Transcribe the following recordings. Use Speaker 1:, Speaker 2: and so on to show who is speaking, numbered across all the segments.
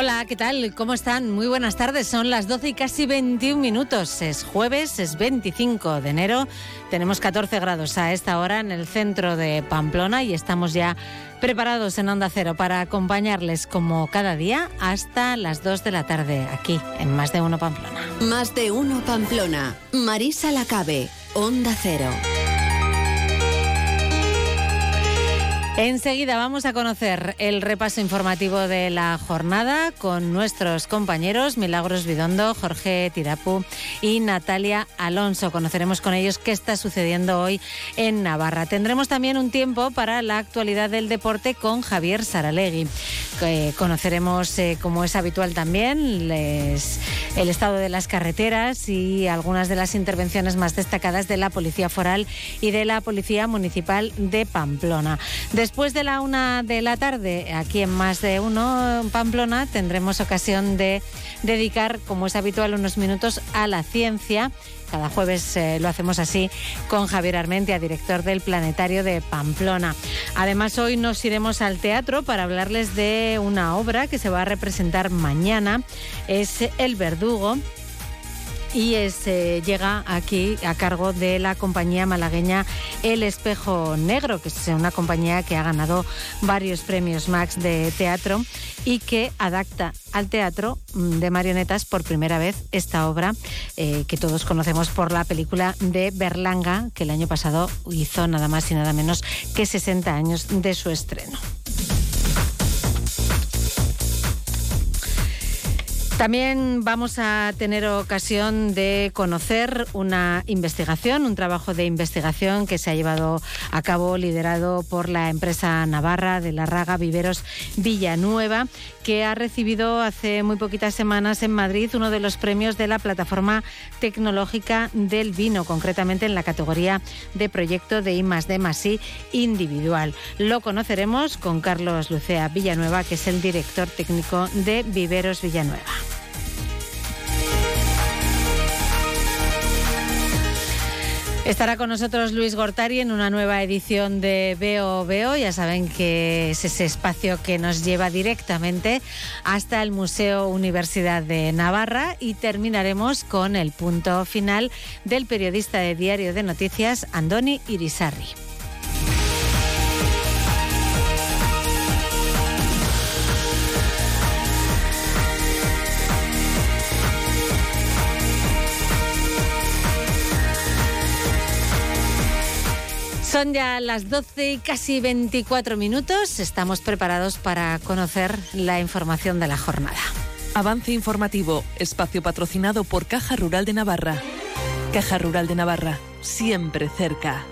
Speaker 1: Hola, ¿qué tal? ¿Cómo están? Muy buenas tardes. Son las 12 y casi 21 minutos. Es jueves, es 25 de enero. Tenemos 14 grados a esta hora en el centro de Pamplona y estamos ya preparados en Onda Cero para acompañarles como cada día hasta las 2 de la tarde aquí en Más de Uno Pamplona.
Speaker 2: Más de Uno Pamplona. Marisa Lacabe, Onda Cero.
Speaker 1: Enseguida vamos a conocer el repaso informativo de la jornada con nuestros compañeros Milagros Vidondo, Jorge Tirapu y Natalia Alonso. Conoceremos con ellos qué está sucediendo hoy en Navarra. Tendremos también un tiempo para la actualidad del deporte con Javier Saralegui. conoceremos, eh, como es habitual también, el estado de las carreteras y algunas de las intervenciones más destacadas de la Policía Foral y de la Policía Municipal de Pamplona. Después de la una de la tarde, aquí en Más de Uno, Pamplona, tendremos ocasión de dedicar, como es habitual, unos minutos a la ciencia. Cada jueves eh, lo hacemos así con Javier Armentia, director del Planetario de Pamplona. Además, hoy nos iremos al teatro para hablarles de una obra que se va a representar mañana. Es El Verdugo y eh, llega aquí a cargo de la compañía malagueña El Espejo Negro, que es una compañía que ha ganado varios premios Max de teatro y que adapta al teatro mm, de marionetas por primera vez esta obra eh, que todos conocemos por la película de Berlanga, que el año pasado hizo nada más y nada menos que 60 años de su estreno. También vamos a tener ocasión de conocer una investigación, un trabajo de investigación que se ha llevado a cabo liderado por la empresa navarra de la Raga Viveros Villanueva, que ha recibido hace muy poquitas semanas en Madrid uno de los premios de la plataforma tecnológica del vino, concretamente en la categoría de proyecto de I D individual. Lo conoceremos con Carlos Lucea Villanueva, que es el director técnico de Viveros Villanueva. Estará con nosotros Luis Gortari en una nueva edición de Veo Veo. Ya saben que es ese espacio que nos lleva directamente hasta el Museo Universidad de Navarra y terminaremos con el punto final del periodista de Diario de Noticias, Andoni Irisarri. Son ya las 12 y casi 24 minutos. Estamos preparados para conocer la información de la jornada.
Speaker 3: Avance informativo, espacio patrocinado por Caja Rural de Navarra. Caja Rural de Navarra, siempre cerca.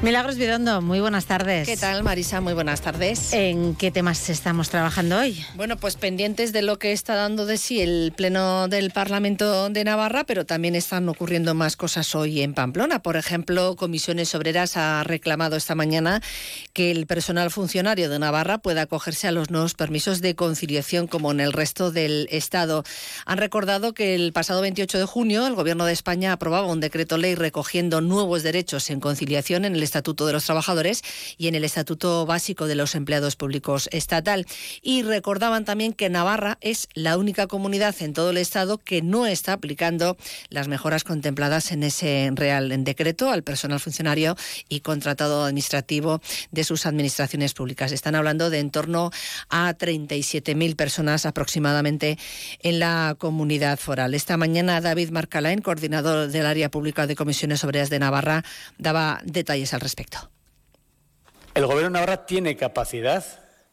Speaker 1: Milagros Vidondo, muy buenas tardes.
Speaker 4: ¿Qué tal, Marisa? Muy buenas tardes.
Speaker 1: ¿En qué temas estamos trabajando hoy?
Speaker 4: Bueno, pues pendientes de lo que está dando de sí el Pleno del Parlamento de Navarra, pero también están ocurriendo más cosas hoy en Pamplona. Por ejemplo, Comisiones Obreras ha reclamado esta mañana que el personal funcionario de Navarra pueda acogerse a los nuevos permisos de conciliación como en el resto del Estado. Han recordado que el pasado 28 de junio el Gobierno de España aprobaba un decreto ley recogiendo nuevos derechos en conciliación en el Estatuto de los Trabajadores y en el Estatuto Básico de los Empleados Públicos Estatal. Y recordaban también que Navarra es la única comunidad en todo el Estado que no está aplicando las mejoras contempladas en ese Real Decreto al personal funcionario y contratado administrativo de sus administraciones públicas. Están hablando de en torno a 37.000 personas aproximadamente en la comunidad foral. Esta mañana David Marcalain, coordinador del área pública de comisiones obreras de Navarra, daba detalles respecto.
Speaker 5: El Gobierno de Navarra tiene capacidad,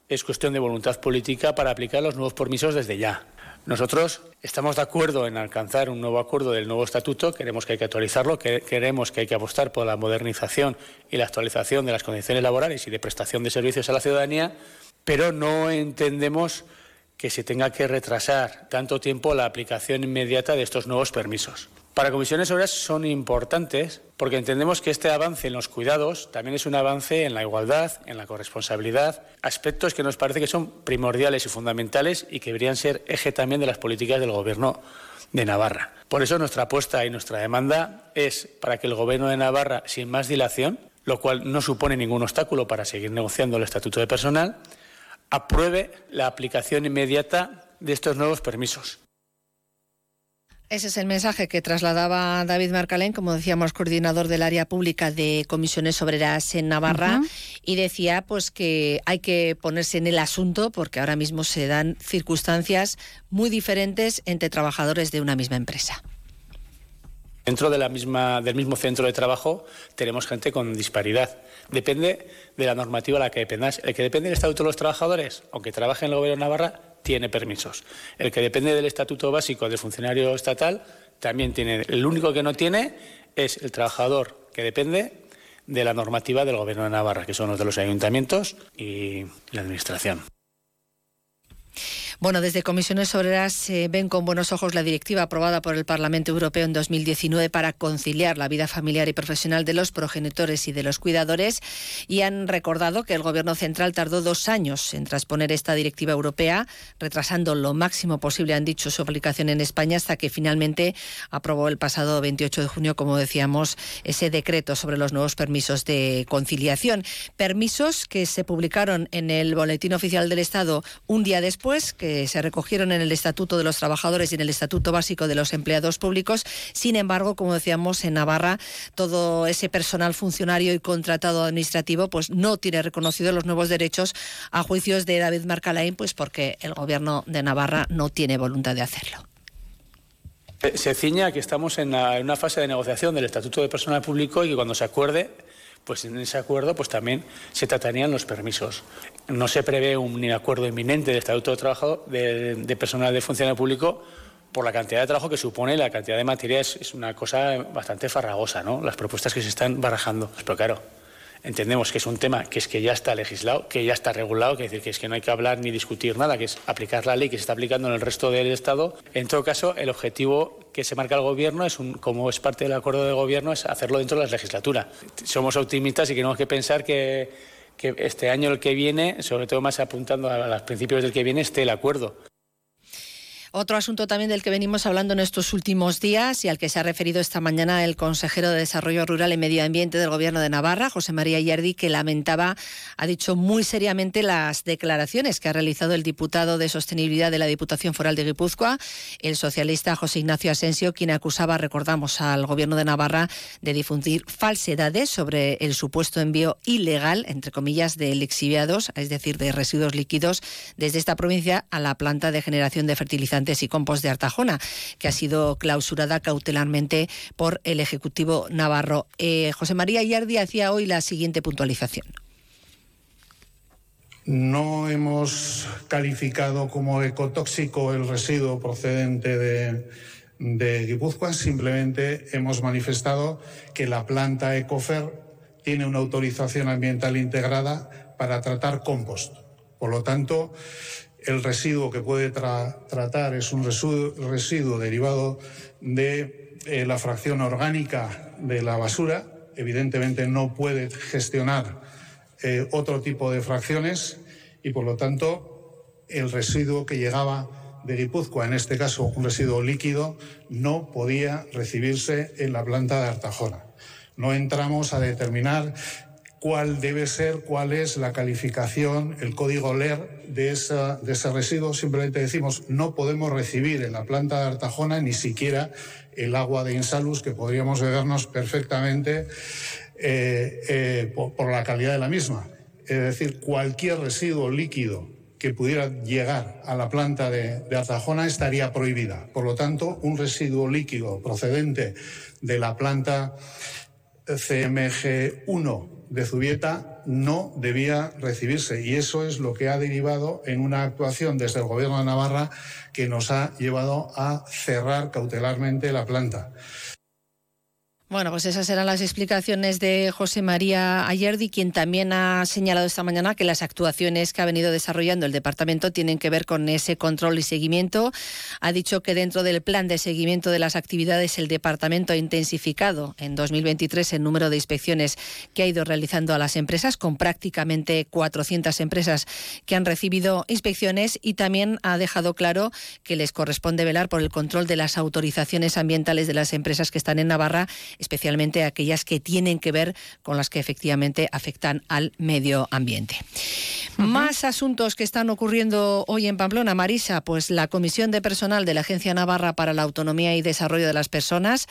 Speaker 5: es cuestión de voluntad política para aplicar los nuevos permisos desde ya. Nosotros estamos de acuerdo en alcanzar un nuevo acuerdo del nuevo estatuto, queremos que hay que actualizarlo, queremos que hay que apostar por la modernización y la actualización de las condiciones laborales y de prestación de servicios a la ciudadanía, pero no entendemos que se tenga que retrasar tanto tiempo la aplicación inmediata de estos nuevos permisos. Para comisiones obreras son importantes porque entendemos que este avance en los cuidados también es un avance en la igualdad, en la corresponsabilidad, aspectos que nos parece que son primordiales y fundamentales y que deberían ser eje también de las políticas del Gobierno de Navarra. Por eso nuestra apuesta y nuestra demanda es para que el Gobierno de Navarra, sin más dilación, lo cual no supone ningún obstáculo para seguir negociando el Estatuto de Personal, apruebe la aplicación inmediata de estos nuevos permisos.
Speaker 4: Ese es el mensaje que trasladaba David Marcalén, como decíamos, coordinador del área pública de comisiones obreras en Navarra, y decía pues que hay que ponerse en el asunto porque ahora mismo se dan circunstancias muy diferentes entre trabajadores de una misma empresa.
Speaker 5: Dentro de la misma, del mismo centro de trabajo tenemos gente con disparidad. Depende de la normativa a la que dependas. El que depende del Estatuto de los Trabajadores, aunque trabaje en el Gobierno de Navarra, tiene permisos. El que depende del Estatuto Básico del Funcionario Estatal también tiene. El único que no tiene es el trabajador que depende de la normativa del Gobierno de Navarra, que son los de los ayuntamientos y la Administración.
Speaker 4: Bueno, desde Comisiones Obreras ven con buenos ojos la directiva aprobada por el Parlamento Europeo en 2019 para conciliar la vida familiar y profesional de los progenitores y de los cuidadores y han recordado que el Gobierno central tardó dos años en transponer esta directiva europea, retrasando lo máximo posible, han dicho, su aplicación en España hasta que finalmente aprobó el pasado 28 de junio, como decíamos, ese decreto sobre los nuevos permisos de conciliación. Permisos que se publicaron en el Boletín Oficial del Estado un día después, que se recogieron en el Estatuto de los Trabajadores y en el Estatuto Básico de los Empleados Públicos. Sin embargo, como decíamos, en Navarra todo ese personal funcionario y contratado administrativo pues no tiene reconocido los nuevos derechos a juicios de David Marcalain, pues porque el Gobierno de Navarra no tiene voluntad de hacerlo.
Speaker 5: Se ciña que estamos en una fase de negociación del Estatuto de Personal Público y que cuando se acuerde pues en ese acuerdo pues también se tratarían los permisos. No se prevé un acuerdo inminente de estatuto de trabajo de, personal de funcionario público por la cantidad de trabajo que supone la cantidad de materia es, una cosa bastante farragosa, ¿no? Las propuestas que se están barajando. Pero claro, entendemos que es un tema que es que ya está legislado, que ya está regulado, que es decir, que es que no hay que hablar ni discutir nada, que es aplicar la ley que se está aplicando en el resto del Estado. En todo caso, el objetivo que se marca el Gobierno, es un, como es parte del acuerdo de Gobierno, es hacerlo dentro de la legislatura. Somos optimistas y tenemos que pensar que, que este año el que viene, sobre todo más apuntando a los principios del que viene, esté el acuerdo.
Speaker 4: Otro asunto también del que venimos hablando en estos últimos días y al que se ha referido esta mañana el consejero de Desarrollo Rural y Medio Ambiente del Gobierno de Navarra, José María Yardi, que lamentaba, ha dicho muy seriamente las declaraciones que ha realizado el diputado de Sostenibilidad de la Diputación Foral de Guipúzcoa, el socialista José Ignacio Asensio, quien acusaba, recordamos, al Gobierno de Navarra de difundir falsedades sobre el supuesto envío ilegal, entre comillas, de lixiviados, es decir, de residuos líquidos, desde esta provincia a la planta de generación de fertilizantes y Compost de Artajona, que ha sido clausurada cautelarmente por el Ejecutivo Navarro. Eh, José María Yardi hacía hoy la siguiente puntualización.
Speaker 6: No hemos calificado como ecotóxico el residuo procedente de, de Guipúzcoa, simplemente hemos manifestado que la planta Ecofer tiene una autorización ambiental integrada para tratar compost. Por lo tanto, el residuo que puede tratar es un residuo, derivado de eh, la fracción orgánica de la basura. Evidentemente no puede gestionar eh, otro tipo de fracciones y, por lo tanto, el residuo que llegaba de Guipúzcoa, en este caso un residuo líquido, no podía recibirse en la planta de Artajona. No entramos a determinar cuál debe ser, cuál es la calificación, el código LER de, ese residuo. Simplemente decimos, no podemos recibir en la planta de Artajona ni siquiera el agua de Insalus, que podríamos bebernos perfectamente eh, eh, por, la calidad de la misma. Es decir, cualquier residuo líquido que pudiera llegar a la planta de Artajona estaría prohibida. Por lo tanto, un residuo líquido procedente de la planta CMG1 de Zubieta no debía recibirse y eso es lo que ha derivado en una actuación desde el Gobierno de Navarra que nos ha llevado a cerrar cautelarmente la planta.
Speaker 4: Bueno, pues esas eran las explicaciones de José María Ayerdi, quien también ha señalado esta mañana que las actuaciones que ha venido desarrollando el departamento tienen que ver con ese control y seguimiento. Ha dicho que dentro del plan de seguimiento de las actividades el departamento ha intensificado en 2023 el número de inspecciones que ha ido realizando a las empresas, con prácticamente 400 empresas que han recibido inspecciones y también ha dejado claro que les corresponde velar por el control de las autorizaciones ambientales de las empresas que están en Navarra especialmente aquellas que tienen que ver con las que efectivamente afectan al medio ambiente. Más asuntos que están ocurriendo hoy en Pamplona, Marisa, pues la Comisión de Personal de la Agencia Navarra para la Autonomía y Desarrollo de las Personas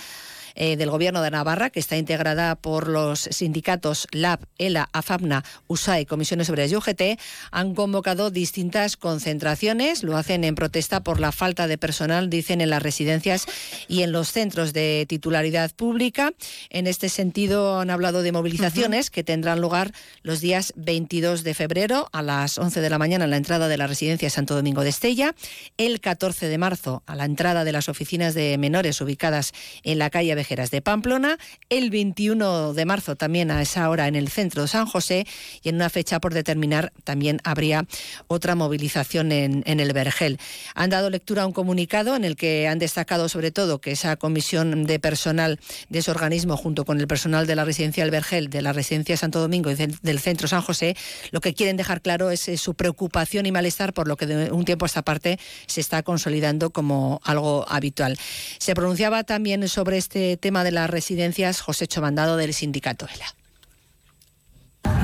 Speaker 4: eh, del Gobierno de Navarra, que está integrada por los sindicatos LAB, ELA, AFAPNA, USAE, Comisiones Obreras y UGT, han convocado distintas concentraciones. Lo hacen en protesta por la falta de personal, dicen, en las residencias y en los centros de titularidad pública. En este sentido, han hablado de movilizaciones que tendrán lugar los días 22 de febrero a las 11 de la mañana en la entrada de la residencia Santo Domingo de Estella, el 14 de marzo a la entrada de las oficinas de menores ubicadas en la calle de Pamplona, el 21 de marzo también a esa hora en el centro de San José y en una fecha por determinar también habría otra movilización en, el Vergel. Han dado lectura a un comunicado en el que han destacado sobre todo que esa comisión de personal de ese organismo junto con el personal de la residencia del Vergel, de la residencia Santo Domingo y del centro San José, lo que quieren dejar claro es eh, su preocupación y malestar por lo que de un tiempo a esta parte se está consolidando como algo habitual. Se pronunciaba también sobre este tema de las residencias, José Chomandado del sindicato ELA.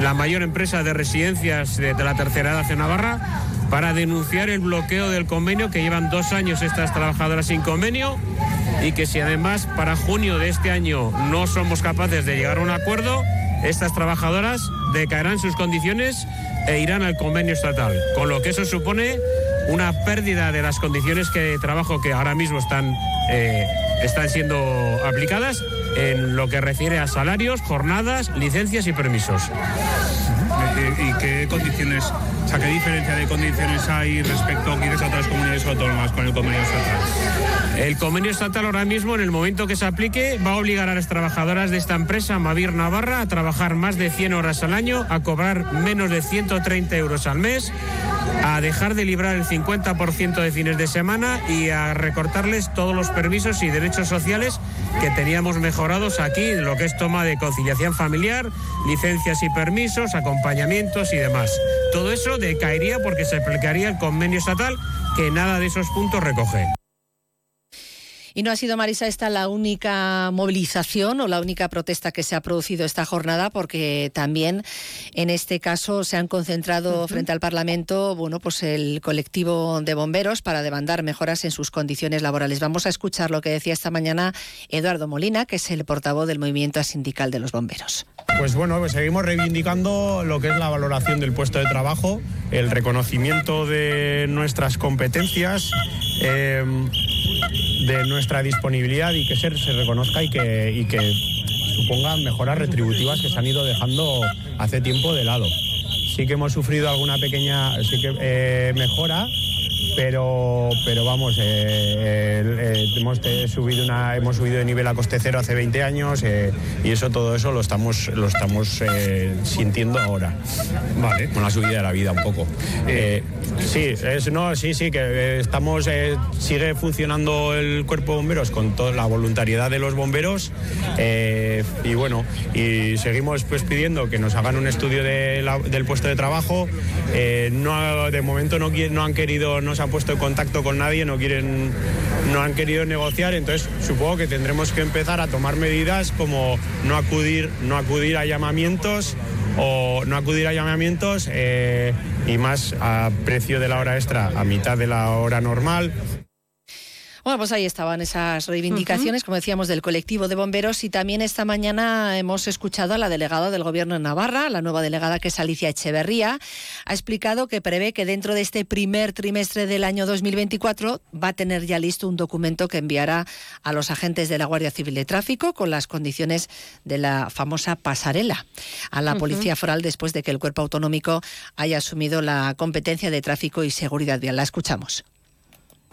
Speaker 7: La mayor empresa de residencias de, la tercera edad en Navarra, para denunciar el bloqueo del convenio que llevan dos años estas trabajadoras sin convenio y que si además para junio de este año no somos capaces de llegar a un acuerdo, estas trabajadoras decaerán sus condiciones e irán al convenio estatal, con lo que eso supone una pérdida de las condiciones de trabajo que ahora mismo están, eh, están siendo aplicadas en lo que refiere a salarios, jornadas, licencias y permisos.
Speaker 8: ¿Y qué condiciones, o sea, qué diferencia de condiciones hay respecto a otras comunidades autónomas con el convenio estatal?
Speaker 7: El convenio estatal ahora mismo, en el momento que se aplique, va a obligar a las trabajadoras de esta empresa, Mavir Navarra, a trabajar más de 100 horas al año, a cobrar menos de 130 euros al mes, a dejar de librar el 50% de fines de semana y a recortarles todos los permisos y derechos sociales que teníamos mejorados aquí, lo que es toma de conciliación familiar, licencias y permisos, acompañamientos y demás. Todo eso decaería porque se aplicaría el convenio estatal que nada de esos puntos recoge.
Speaker 4: Y no ha sido, Marisa, esta la única movilización o la única protesta que se ha producido esta jornada, porque también en este caso se han concentrado frente al Parlamento bueno, pues el colectivo de bomberos para demandar mejoras en sus condiciones laborales. Vamos a escuchar lo que decía esta mañana Eduardo Molina, que es el portavoz del movimiento sindical de los bomberos.
Speaker 9: Pues bueno, pues seguimos reivindicando lo que es la valoración del puesto de trabajo, el reconocimiento de nuestras competencias. Eh, de nuestra disponibilidad y que se, se reconozca y que, y que supongan mejoras retributivas que se han ido dejando hace tiempo de lado. Sí que hemos sufrido alguna pequeña sí que, eh, mejora, pero, pero vamos, eh, eh, hemos, subido una, hemos subido de nivel a coste cero hace 20 años y eso todo eso lo estamos, lo estamos sintiendo ahora. Vale. Con la subida de la vida un poco. Sí, es, no, sí, sí, que eh, estamos, eh, sigue funcionando el cuerpo de bomberos con toda la voluntariedad de los bomberos eh, y bueno, y seguimos pues pidiendo que nos hagan un estudio del puesto de trabajo. no, de momento no, no han querido, no se han puesto en contacto con nadie, no quieren, no han querido negociar, entonces supongo que tendremos que empezar a tomar medidas como no acudir, no acudir a llamamientos o no acudir a llamamientos eh, y más a precio de la hora extra a mitad de la hora normal.
Speaker 4: Bueno, pues ahí estaban esas reivindicaciones, como decíamos, del colectivo de bomberos y también esta mañana hemos escuchado a la delegada del Gobierno de Navarra, la nueva delegada que es Alicia Echeverría, ha explicado que prevé que dentro de este primer trimestre del año 2024 va a tener ya listo un documento que enviará a los agentes de la Guardia Civil de Tráfico con las condiciones de la famosa pasarela a la Policía Foral después de que el cuerpo autonómico haya asumido la competencia de tráfico y seguridad vial. La escuchamos.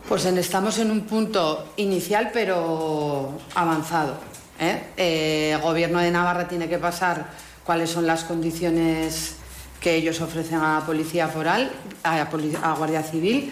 Speaker 10: Pues estamos en un punto inicial pero avanzado. ¿eh? el gobierno de Navarra tiene que pasar cuáles son las condiciones que ellos ofrecen a la Policía Foral, a, a Guardia Civil,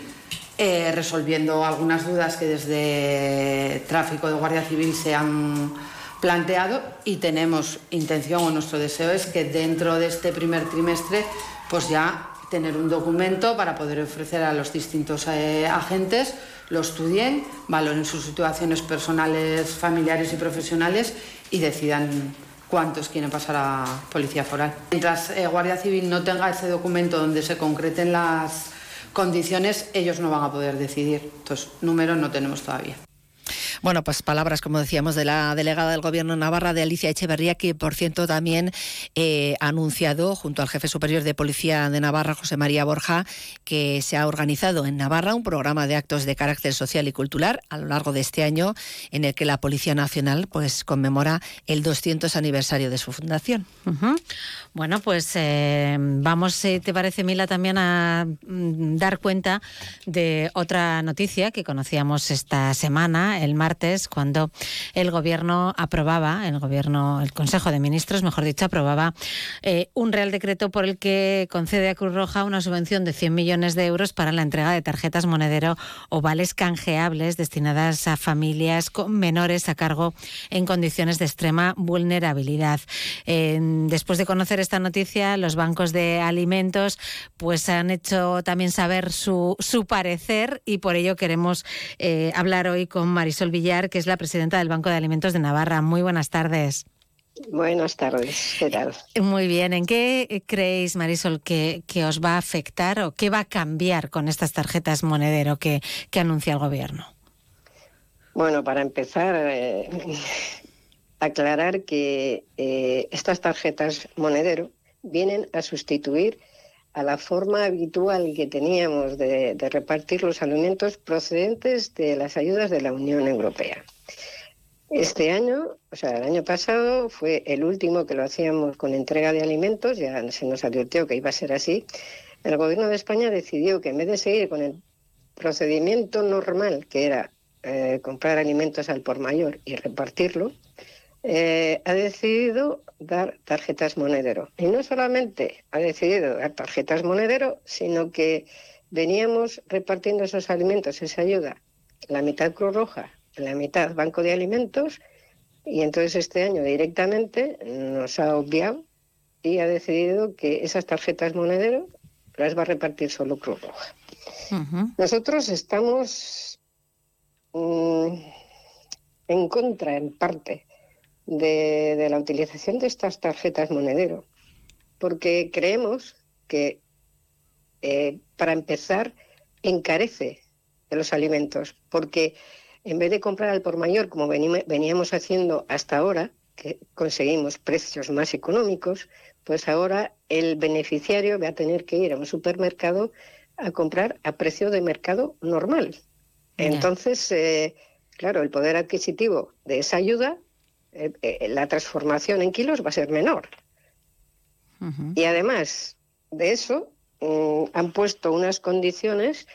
Speaker 10: eh, resolviendo algunas dudas que desde tráfico de Guardia Civil se han planteado y tenemos intención o nuestro deseo es que dentro de este primer trimestre pues ya tener un documento para poder ofrecer a los distintos eh, agentes, lo estudien, valoren sus situaciones personales, familiares y profesionales y decidan cuántos quieren pasar a Policía Foral. Mientras eh, Guardia Civil no tenga ese documento donde se concreten las condiciones, ellos no van a poder decidir. Entonces, números no tenemos todavía.
Speaker 4: Bueno, pues palabras, como decíamos, de la delegada del Gobierno Navarra, de Alicia Echeverría, que por cierto también eh, ha anunciado, junto al jefe superior de Policía de Navarra, José María Borja, que se ha organizado en Navarra un programa de actos de carácter social y cultural a lo largo de este año, en el que la Policía Nacional pues conmemora el 200 aniversario de su fundación.
Speaker 1: Bueno, pues eh, vamos, si te parece, Mila, también a mm, dar cuenta de otra noticia que conocíamos esta semana, el martes, cuando el Gobierno aprobaba, el Gobierno, el Consejo de Ministros, mejor dicho, aprobaba eh, un Real Decreto por el que concede a Cruz Roja una subvención de 100 millones de euros para la entrega de tarjetas monedero o vales canjeables destinadas a familias con menores a cargo en condiciones de extrema vulnerabilidad. después de conocer esta noticia, los bancos de alimentos pues han hecho también saber su, su parecer y por ello queremos eh, hablar hoy con Marisol Villar, que es la presidenta del Banco de Alimentos de Navarra. Muy buenas tardes.
Speaker 11: Buenas tardes, ¿qué tal?
Speaker 1: Muy bien, ¿en qué creéis, Marisol, que, que os va a afectar o qué va a cambiar con estas tarjetas monedero que, que anuncia el Gobierno?
Speaker 11: Bueno, para empezar, eh, aclarar que eh, estas tarjetas monedero vienen a sustituir a la forma habitual que teníamos de, repartir los alimentos procedentes de las ayudas de la Unión Europea. Este año, o sea, el año pasado fue el último que lo hacíamos con entrega de alimentos, ya se nos advirtió que iba a ser así. El Gobierno de España decidió que en vez de seguir con el procedimiento normal, que era eh, comprar alimentos al por mayor y repartirlo, eh, ha decidido dar tarjetas monedero. Y no solamente ha decidido dar tarjetas monedero, sino que veníamos repartiendo esos alimentos, esa ayuda, la mitad Cruz Roja, la mitad Banco de Alimentos, y entonces este año directamente nos ha obviado y ha decidido que esas tarjetas monedero las va a repartir solo Cruz Roja. Nosotros estamos mm, en contra, en parte, de, la utilización de estas tarjetas monedero, porque creemos que, eh, para empezar, encarece los alimentos, porque en vez de comprar al por mayor, como veníamos haciendo hasta ahora, que conseguimos precios más económicos, pues ahora el beneficiario va a tener que ir a un supermercado a comprar a precio de mercado normal. Entonces, eh, claro, el poder adquisitivo de esa ayuda eh, eh, la transformación en kilos va a ser menor. Y además de eso, mm, han puesto unas condiciones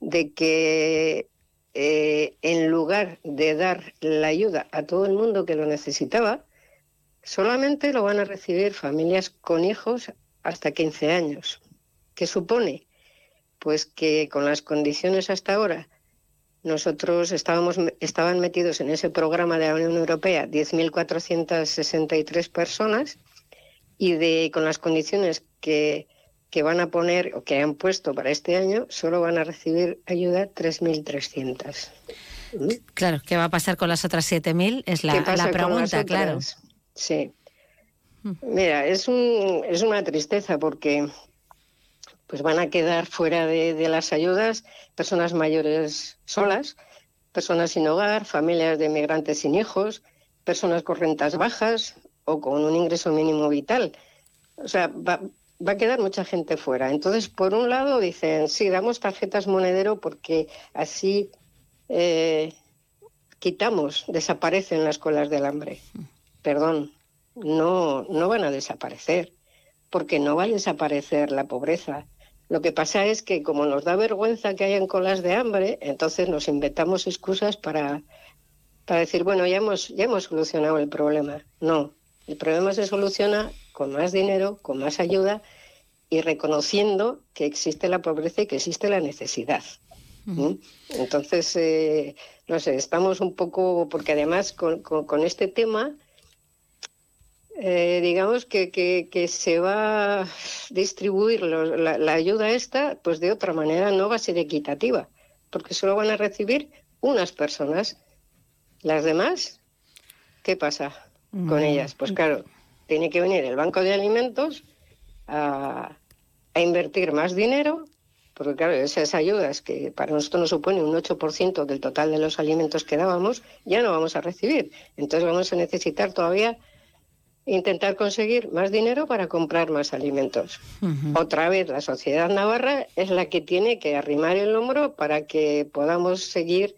Speaker 11: de que eh, en lugar de dar la ayuda a todo el mundo que lo necesitaba, solamente lo van a recibir familias con hijos hasta 15 años. ¿Qué supone? Pues que con las condiciones hasta ahora nosotros estábamos, estaban metidos en ese programa de la Unión Europea 10.463 personas y de, con las condiciones que, que van a poner o que han puesto para este año, solo van a recibir ayuda 3.300.
Speaker 1: Claro, ¿qué va a pasar con las otras 7.000? Es la, la pregunta, claro.
Speaker 11: Sí. Mm. Mira, es, un, es una tristeza porque pues van a quedar fuera de, las ayudas personas mayores solas, personas sin hogar, familias de migrantes sin hijos, personas con rentas bajas o con un ingreso mínimo vital. O sea, va, a quedar mucha gente fuera. Entonces, por un lado dicen, sí, damos tarjetas monedero porque así eh, quitamos, desaparecen las colas del hambre. Perdón, no, no van a desaparecer, porque no va a desaparecer la pobreza, lo que pasa es que como nos da vergüenza que hayan colas de hambre, entonces nos inventamos excusas para, para decir, bueno, ya hemos, ya hemos solucionado el problema. No, el problema se soluciona con más dinero, con más ayuda y reconociendo que existe la pobreza y que existe la necesidad. Entonces, eh, no sé, estamos un poco, porque además con, con, este tema, eh, digamos que, que, se va a distribuir la, la, ayuda esta, pues de otra manera no va a ser equitativa, porque solo van a recibir unas personas. Las demás, ¿qué pasa con ellas? Pues claro, tiene que venir el Banco de Alimentos a, a invertir más dinero, porque claro, esas ayudas que para nosotros nos supone un 8% del total de los alimentos que dábamos, ya no vamos a recibir. Entonces vamos a necesitar todavía intentar conseguir más dinero para comprar más alimentos. Otra vez, la sociedad navarra es la que tiene que arrimar el hombro para que podamos seguir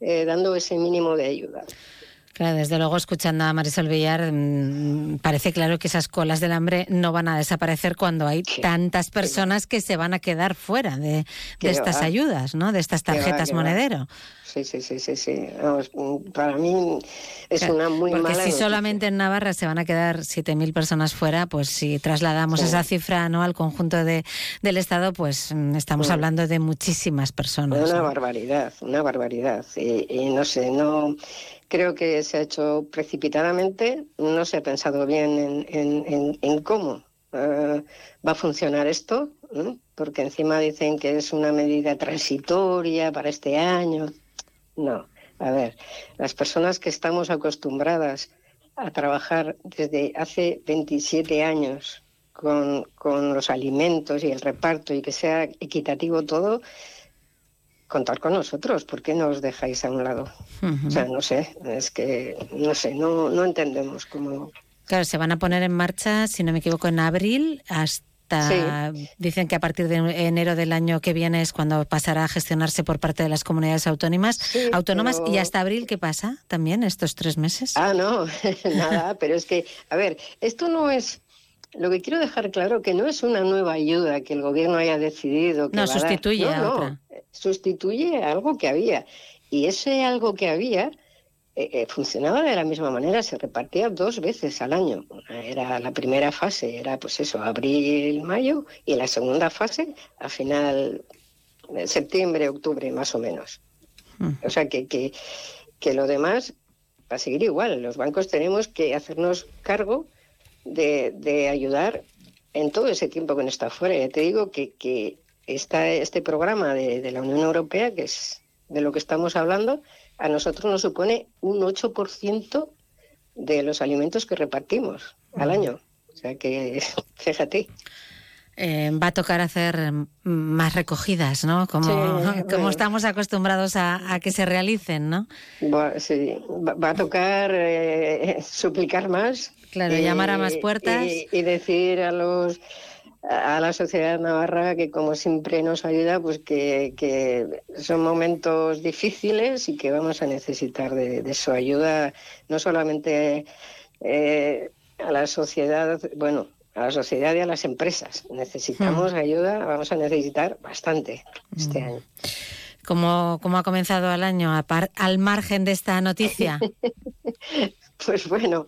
Speaker 11: eh, dando ese mínimo de ayuda.
Speaker 1: Claro, desde luego, escuchando a Marisol Villar, mm, parece claro que esas colas del hambre no van a desaparecer cuando hay tantas personas que se van a quedar fuera de, estas ayudas, ¿no? De estas tarjetas monedero.
Speaker 11: Sí, sí, sí, sí, sí. para mí es una muy
Speaker 1: Porque
Speaker 11: mala
Speaker 1: si solamente en Navarra se van a quedar 7.000 personas fuera, pues si trasladamos esa cifra no al conjunto de, del Estado, pues mm, estamos hablando de muchísimas personas.
Speaker 11: Una barbaridad, una barbaridad. y no sé, no creo que se ha hecho precipitadamente, no se ha pensado bien en, cómo eh, va a funcionar esto, porque encima dicen que es una medida transitoria para este año. No, a ver, las personas que estamos acostumbradas a trabajar desde hace 27 años con, con los alimentos y el reparto y que sea equitativo todo, contar con nosotros, ¿por qué no os dejáis a un lado? O sea, no sé, es que, no sé, no, no entendemos cómo...
Speaker 1: Claro, se van a poner en marcha, si no me equivoco, en abril hasta... Dicen que a partir de enero del año que viene es cuando pasará a gestionarse por parte de las comunidades autónomas. autónomas ¿Y hasta abril qué pasa también, estos tres meses?
Speaker 11: Ah, no, nada, pero es que, a ver, esto no es lo que quiero dejar claro que no es una nueva ayuda que el gobierno haya decidido. Que
Speaker 1: no, sustituye a otra.
Speaker 11: sustituye algo que había. Y ese algo que había eh, eh, funcionaba de la misma manera, se repartía dos veces al año. Era la primera fase, era pues eso, abril, mayo, y la segunda fase a final de septiembre, octubre, más o menos. Hmm. O sea que, que, que lo demás va a seguir igual. Los bancos tenemos que hacernos cargo de, ayudar en todo ese tiempo que no está fuera. te digo que, que está este programa de, la Unión Europea, que es de lo que estamos hablando, a nosotros nos supone un 8% de los alimentos que repartimos al año. O sea que, fíjate.
Speaker 1: Eh, va a tocar hacer más recogidas, ¿no? Como, como estamos acostumbrados a, que se realicen, ¿no?
Speaker 11: Va, sí, va, a tocar eh, suplicar más
Speaker 1: Claro, llamar a más puertas.
Speaker 11: Y, decir a los a la sociedad navarra que como siempre nos ayuda, pues que, son momentos difíciles y que vamos a necesitar de, su ayuda, no solamente eh, a la sociedad, bueno, a la sociedad y a las empresas. Necesitamos mm. ayuda, vamos a necesitar bastante este mm. año.
Speaker 1: ¿Cómo, ¿Cómo, ha comenzado el año al margen de esta noticia?
Speaker 11: pues bueno,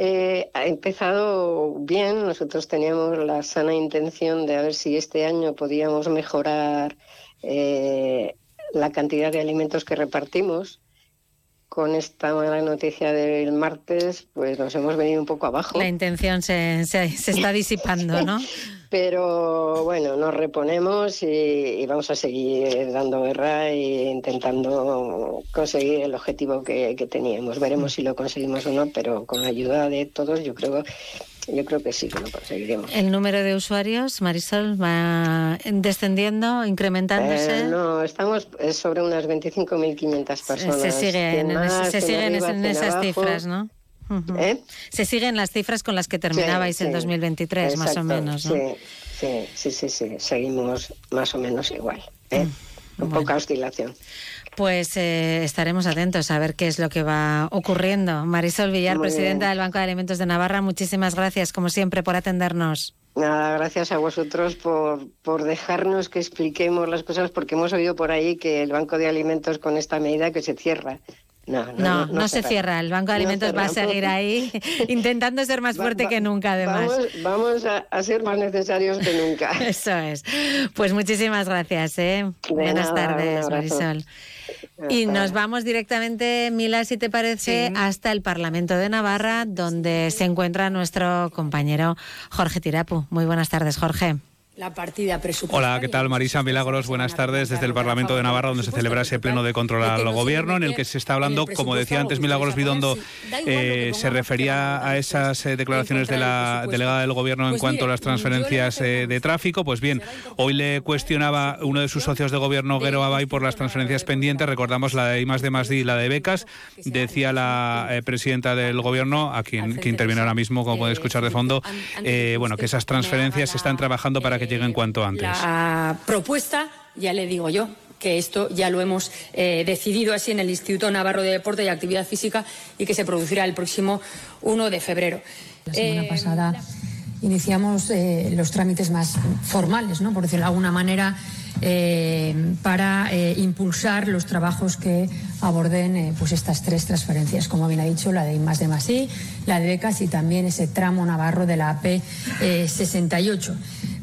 Speaker 11: eh, ha empezado bien. Nosotros teníamos la sana intención de a ver si este año podíamos mejorar eh, la cantidad de alimentos que repartimos. Con esta mala noticia del martes, pues nos hemos venido un poco abajo.
Speaker 1: La intención se, se está disipando, ¿no?
Speaker 11: Pero bueno, nos reponemos y, vamos a seguir dando guerra e intentando conseguir el objetivo que, teníamos. Veremos si lo conseguimos o no, pero con la ayuda de todos yo creo yo creo que sí que lo conseguiremos.
Speaker 1: ¿El número de usuarios, Marisol, va descendiendo, incrementándose?
Speaker 11: Eh, no, estamos sobre unas 25.500 personas.
Speaker 1: Se, sigue en, esas cifras, ¿no? ¿Eh? Se siguen las cifras con las que terminabais en 2023, más o menos, ¿no?
Speaker 11: Sí, sí, sí, sí, seguimos más o menos igual. ¿eh? Mm, poca oscilación.
Speaker 1: Pues eh, estaremos atentos a ver qué es lo que va ocurriendo. Marisol Villar, presidenta del Banco de Alimentos de Navarra, muchísimas gracias, como siempre, por atendernos.
Speaker 11: Nada, gracias a vosotros por, por dejarnos que expliquemos las cosas, porque hemos oído por ahí que el Banco de Alimentos con esta medida que se cierra
Speaker 1: No, no, se, cierra. El Banco de Alimentos va a seguir ahí intentando ser más fuerte que nunca, además.
Speaker 11: Vamos, a, ser más necesarios que nunca.
Speaker 1: Eso es. Pues muchísimas gracias. ¿eh? Buenas tardes, Marisol. Y nos vamos directamente, Mila, si te parece, hasta el Parlamento de Navarra, donde se encuentra nuestro compañero Jorge Tirapu. Muy buenas tardes, Jorge
Speaker 12: la partida presupuestaria. Hola, ¿qué tal? Marisa Milagros, buenas tardes desde el Parlamento de Navarra, donde se celebra ese pleno de control al gobierno, en el que se está hablando, como decía antes Milagros Bidondo, eh, se refería a esas eh, declaraciones de la delegada del gobierno en pues cuanto a las transferencias eh, de tráfico. Pues bien, hoy le cuestionaba uno de sus socios de gobierno, Guero Abay, por las transferencias pendientes. Recordamos la de I más de más y la de becas. Decía la presidenta del gobierno, a quien que interviene ahora mismo, como puede escuchar de fondo, bueno, que esas transferencias se están trabajando para que lleguen cuanto antes.
Speaker 13: La propuesta, ya le digo yo, que esto ya lo hemos eh, decidido así en el Instituto Navarro de Deporte y Actividad Física y que se producirá el próximo 1 de febrero.
Speaker 14: La semana eh, pasada iniciamos eh, los trámites más formales, ¿no? por decirlo de alguna manera, eh, para eh, impulsar los trabajos que aborden eh, pues estas tres transferencias, como bien ha dicho, la de I más de Masí, la de becas y también ese tramo navarro de la AP 68.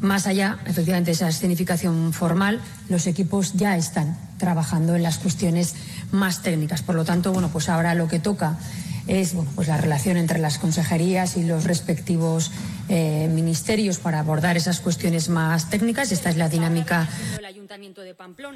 Speaker 14: Más allá, efectivamente, de esa escenificación formal, los equipos ya están trabajando en las cuestiones más técnicas. Por lo tanto, bueno, pues ahora lo que toca es pues la relación entre las consejerías y los respectivos eh, ministerios para abordar esas cuestiones más técnicas. Esta es la dinámica.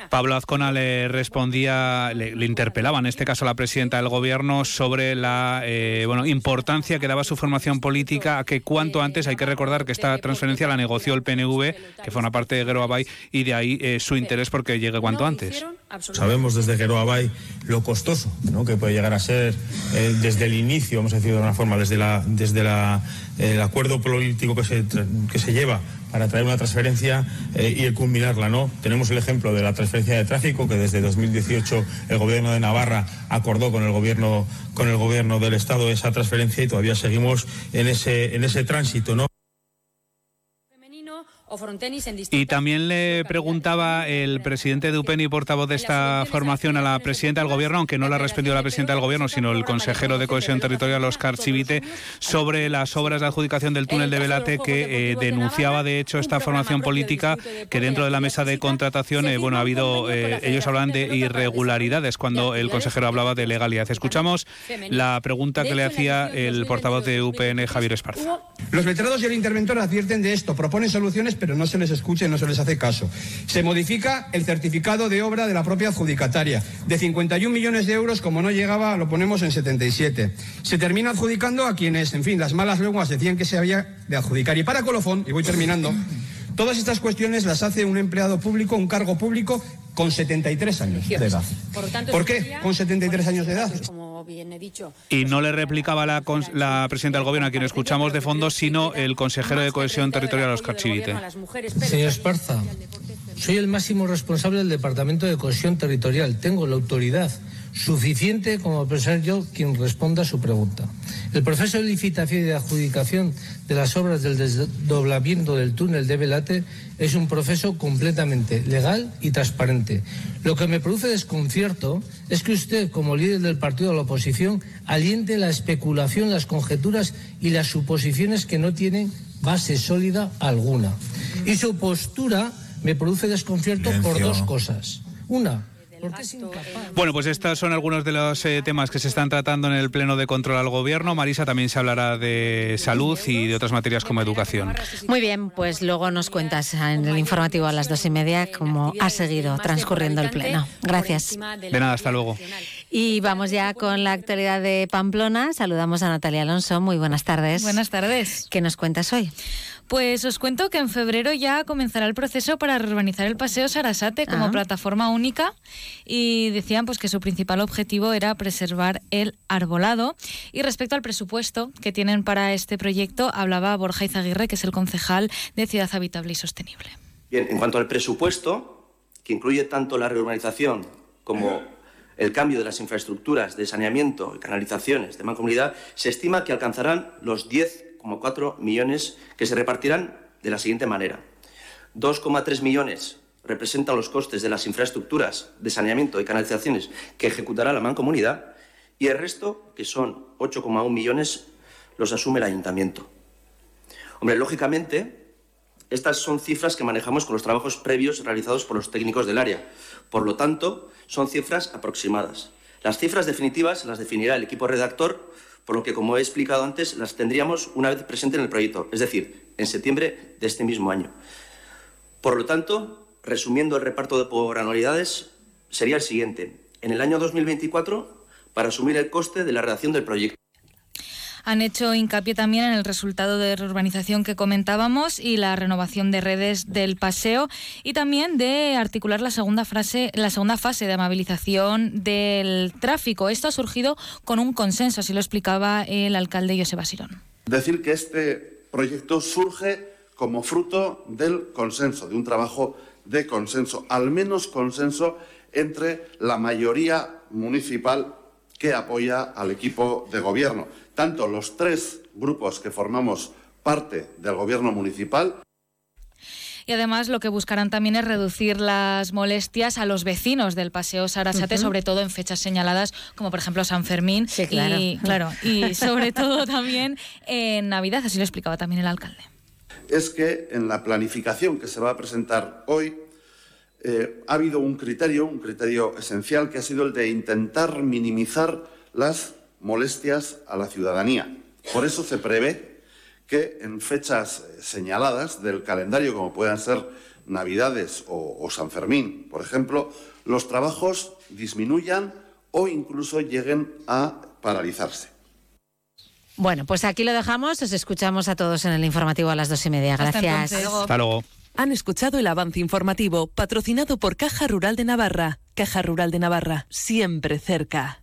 Speaker 12: Pablo Azcona le respondía, le, interpelaba en este caso a la presidenta del Gobierno sobre la eh, bueno, importancia que daba su formación política a que cuanto antes, hay que recordar que esta transferencia la negoció el PNV, que fue una parte de Guero Abay, y de ahí eh, su interés porque llegue cuanto antes.
Speaker 15: Sabemos desde Guero Abay lo costoso ¿no? que puede llegar a ser desde el inicio, vamos a decir de una forma, desde, la, desde la, el acuerdo político que se, que se lleva para traer una transferencia eh, y culminarla, ¿no? Tenemos el ejemplo de la transferencia de tráfico que desde 2018 el gobierno de Navarra acordó con el gobierno con el gobierno del estado esa transferencia y todavía seguimos en ese en ese tránsito, ¿no?
Speaker 12: Y también le preguntaba el presidente de UPEN y portavoz de esta formación a la presidenta del gobierno, aunque no la respondió la presidenta del gobierno, sino el consejero de cohesión territorial, Oscar Chivite, sobre las obras de adjudicación del túnel de Velate que eh, denunciaba de hecho esta formación política que dentro de la mesa de contratación, eh, bueno, ha habido, eh, ellos hablan de irregularidades cuando el consejero hablaba de legalidad. Escuchamos la pregunta que le hacía el portavoz de UPN, Javier Esparza.
Speaker 16: Los letrados y el interventor advierten de esto, proponen soluciones pero no se les escucha y no se les hace caso. Se modifica el certificado de obra de la propia adjudicataria. De 51 millones de euros, como no llegaba, lo ponemos en 77. Se termina adjudicando a quienes, en fin, las malas lenguas decían que se había de adjudicar. Y para colofón, y voy terminando, todas estas cuestiones las hace un empleado público, un cargo público, con 73 años de edad. Por, qué? Con 73 años de edad.
Speaker 12: Y no le replicaba la, la presidenta del gobierno a quien escuchamos de fondo, sino el consejero de cohesión territorial, Oscar Chivite.
Speaker 17: Señor Esparza, soy el máximo responsable del Departamento de Cohesión Territorial. Tengo la autoridad suficiente como para ser yo quien responda a su pregunta. El proceso de licitación y de adjudicación de las obras del desdoblamiento del túnel de Velate es un proceso completamente legal y transparente. Lo que me produce desconcierto es que usted, como líder del partido de la oposición, aliente la especulación, las conjeturas y las suposiciones que no tienen base sólida alguna. Y su postura me produce desconcierto por dos cosas. Una,
Speaker 12: bueno, pues estos son algunos de los eh, temas que se están tratando en el Pleno de Control al Gobierno. Marisa también se hablará de salud y de otras materias como educación.
Speaker 1: Muy bien, pues luego nos cuentas en el informativo a las dos y media cómo ha seguido transcurriendo el Pleno. Gracias.
Speaker 12: De nada, hasta luego.
Speaker 1: Y vamos ya con la actualidad de Pamplona. Saludamos a Natalia Alonso. Muy buenas tardes.
Speaker 18: Buenas tardes.
Speaker 1: ¿Qué nos cuentas hoy?
Speaker 18: Pues os cuento que en febrero ya comenzará el proceso para reurbanizar el Paseo Sarasate como ah. plataforma única y decían pues que su principal objetivo era preservar el arbolado. Y respecto al presupuesto que tienen para este proyecto, hablaba Borja Izaguirre, que es el concejal de Ciudad Habitable y Sostenible.
Speaker 19: Bien, en cuanto al presupuesto, que incluye tanto la reurbanización como el cambio de las infraestructuras de saneamiento y canalizaciones de mancomunidad, se estima que alcanzarán los 10 2,4 millones que se repartirán de la siguiente manera. 2,3 millones representan los costes de las infraestructuras de saneamiento y canalizaciones que ejecutará la mancomunidad y el resto, que son 8,1 millones, los asume el ayuntamiento. Hombre, lógicamente, estas son cifras que manejamos con los trabajos previos realizados por los técnicos del área. Por lo tanto, son cifras aproximadas. Las cifras definitivas las definirá el equipo redactor, por lo que, como he explicado antes, las tendríamos una vez presente en el proyecto, es decir, en septiembre de este mismo año. Por lo tanto, resumiendo el reparto de por anualidades, sería el siguiente. En el año 2024, para asumir el coste de la redacción del proyecto.
Speaker 18: Han hecho hincapié también en el resultado de reurbanización que comentábamos y la renovación de redes del paseo y también de articular la segunda, frase, la segunda fase de amabilización del tráfico. Esto ha surgido con un consenso, así lo explicaba el alcalde Joseba Sirón.
Speaker 20: Decir que este proyecto surge como fruto del consenso, de un trabajo de consenso, al menos consenso entre la mayoría municipal que apoya al equipo de gobierno tanto los tres grupos que formamos parte del gobierno municipal
Speaker 18: y además lo que buscarán también es reducir las molestias a los vecinos del Paseo Sarasate, sobre todo en fechas señaladas como por ejemplo San Fermín
Speaker 1: claro.
Speaker 18: y claro, y sobre todo también en Navidad, así lo explicaba también el alcalde.
Speaker 20: Es que en la planificación que se va a presentar hoy eh, ha habido un criterio, un criterio esencial que ha sido el de intentar minimizar las molestias a la ciudadanía. Por eso se prevé que en fechas eh, señaladas del calendario, como puedan ser Navidades o, o, San Fermín, por ejemplo, los trabajos disminuyan o incluso lleguen a paralizarse.
Speaker 1: Bueno, pues aquí lo dejamos. Os escuchamos a todos en el informativo a las dos y media. Gracias.
Speaker 12: Hasta, Hasta luego.
Speaker 3: Han escuchado el avance informativo patrocinado por Caja Rural de Navarra. Caja Rural de Navarra, siempre cerca.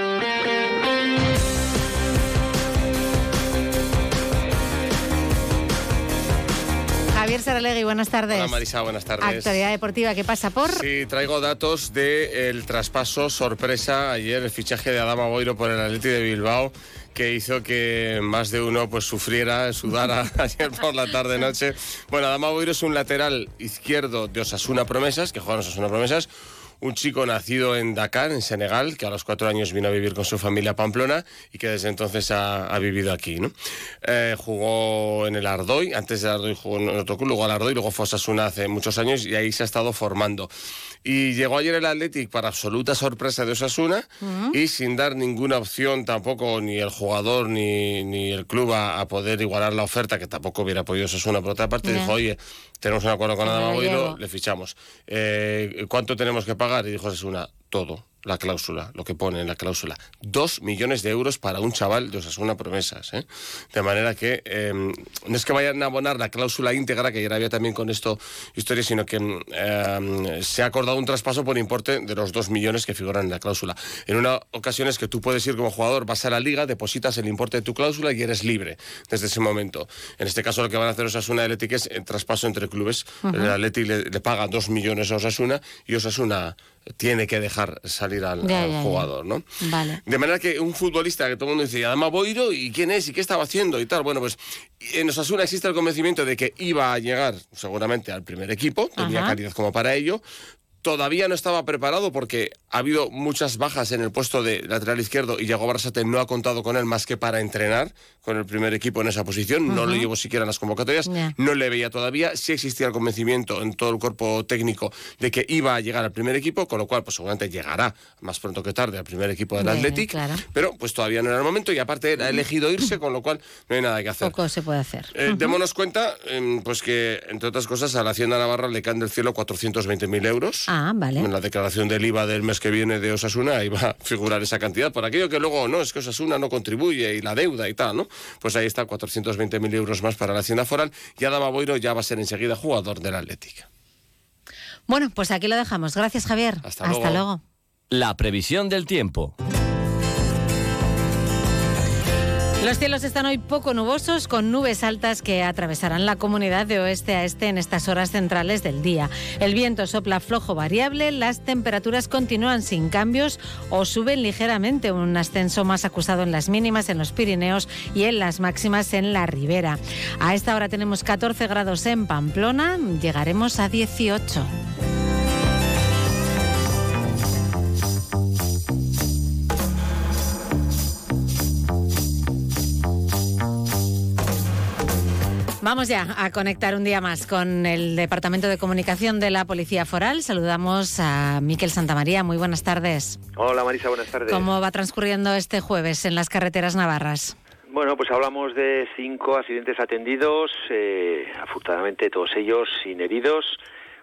Speaker 1: Saralegui, buenas tardes.
Speaker 21: Hola Marisa, buenas tardes.
Speaker 1: Actualidad deportiva, ¿qué pasa por?
Speaker 21: Sí, traigo datos del traspaso sorpresa ayer, el fichaje de Adama Boiro por el Atleti de Bilbao que hizo que más de uno pues sufriera, sudara ayer por la tarde noche. Bueno, Adama Boiro es un lateral izquierdo de Osasuna Promesas, que juega en Osasuna Promesas, un chico nacido en Dakar, en Senegal, que a los cuatro años vino a vivir con su familia a Pamplona y que desde entonces ha, vivido aquí. Eh, jugó en el Ardoy, antes del Ardoy jugó en otro club, luego al Ardoy, luego fue a Osasuna hace muchos años y ahí se ha estado formando. Y llegó ayer el Athletic para absoluta sorpresa de Osasuna uh -huh. y sin dar ninguna opción tampoco ni el jugador ni, ni el club a, a, poder igualar la oferta, que tampoco hubiera podido Osasuna por otra parte, dijo, oye, tenemos un acuerdo con Adama Boilo, le fichamos. Eh, ¿Cuánto tenemos que pagar? Y dijo Osasuna, todo la cláusula, lo que pone en la cláusula. Dos millones de euros para un chaval de Osasuna Promesas. ¿eh? De manera que eh, no es que vayan a abonar la cláusula íntegra, que ya había también con esto historia, sino que eh, se ha acordado un traspaso por importe de los dos millones que figuran en la cláusula. En una ocasión es que tú puedes ir como jugador, vas a la liga, depositas el importe de tu cláusula y eres libre desde ese momento. En este caso lo que van a hacer Osasuna y Atlético es el traspaso entre clubes. Uh -huh. El Atlético le, le paga dos millones a Osasuna y Osasuna tiene que dejar salir al,
Speaker 1: Ya,
Speaker 21: al
Speaker 1: ya,
Speaker 21: jugador, ¿no?
Speaker 1: Vale.
Speaker 21: De manera que un futbolista que todo el mundo dice, Adama Boiro, ¿y quién es? ¿Y qué estaba haciendo? Y tal. Bueno, pues en Osasuna existe el convencimiento de que iba a llegar seguramente al primer equipo, tenía
Speaker 1: Ajá.
Speaker 21: calidad como para ello. Todavía no estaba preparado porque ha habido muchas bajas en el puesto de lateral izquierdo y Yago Barsate no ha contado con él más que para entrenar con el primer equipo en esa posición. No
Speaker 1: Ujú.
Speaker 21: lo llevo siquiera en las convocatorias.
Speaker 1: Ya.
Speaker 21: No le veía todavía. Sí existía el convencimiento en todo el cuerpo técnico de que iba a llegar al primer equipo, con lo cual pues seguramente llegará más pronto que tarde al primer equipo del
Speaker 1: Bien,
Speaker 21: Athletic.
Speaker 1: claro.
Speaker 21: Pero pues todavía no era el momento y aparte él ha elegido irse, con lo cual no hay nada que hacer.
Speaker 1: Poco se puede hacer.
Speaker 21: Eh,
Speaker 1: Ujú.
Speaker 21: Démonos cuenta, em, pues que, entre otras cosas, a la Hacienda Navarra le caen del cielo 420.000 euros.
Speaker 1: Ah, vale.
Speaker 21: En la declaración del IVA del mes que viene de Osasuna ahí va a figurar esa cantidad. Por aquello que luego, no, es que Osasuna no contribuye y la deuda y tal, ¿no? Pues ahí está, 420.000 euros más para la Hacienda Foral y Adama Boiro ya va a ser enseguida jugador del Atlético.
Speaker 1: Bueno, pues aquí lo dejamos. Gracias, Javier.
Speaker 21: Hasta luego.
Speaker 1: luego.
Speaker 22: La previsión del tiempo.
Speaker 1: Los cielos están hoy poco nubosos con nubes altas que atravesarán la comunidad de oeste a este en estas horas centrales del día. El viento sopla flojo variable, las temperaturas continúan sin cambios o suben ligeramente, un ascenso más acusado en las mínimas en los Pirineos y en las máximas en la ribera. A esta hora tenemos 14 grados en Pamplona, llegaremos a 18. Vamos ya a conectar un día más con el Departamento de Comunicación de la Policía Foral. Saludamos a Miquel Santamaría. Muy buenas tardes.
Speaker 23: Hola Marisa, buenas tardes.
Speaker 1: ¿Cómo va transcurriendo este jueves en las carreteras navarras?
Speaker 23: Bueno, pues hablamos de cinco accidentes atendidos, eh, afortunadamente todos ellos sin heridos,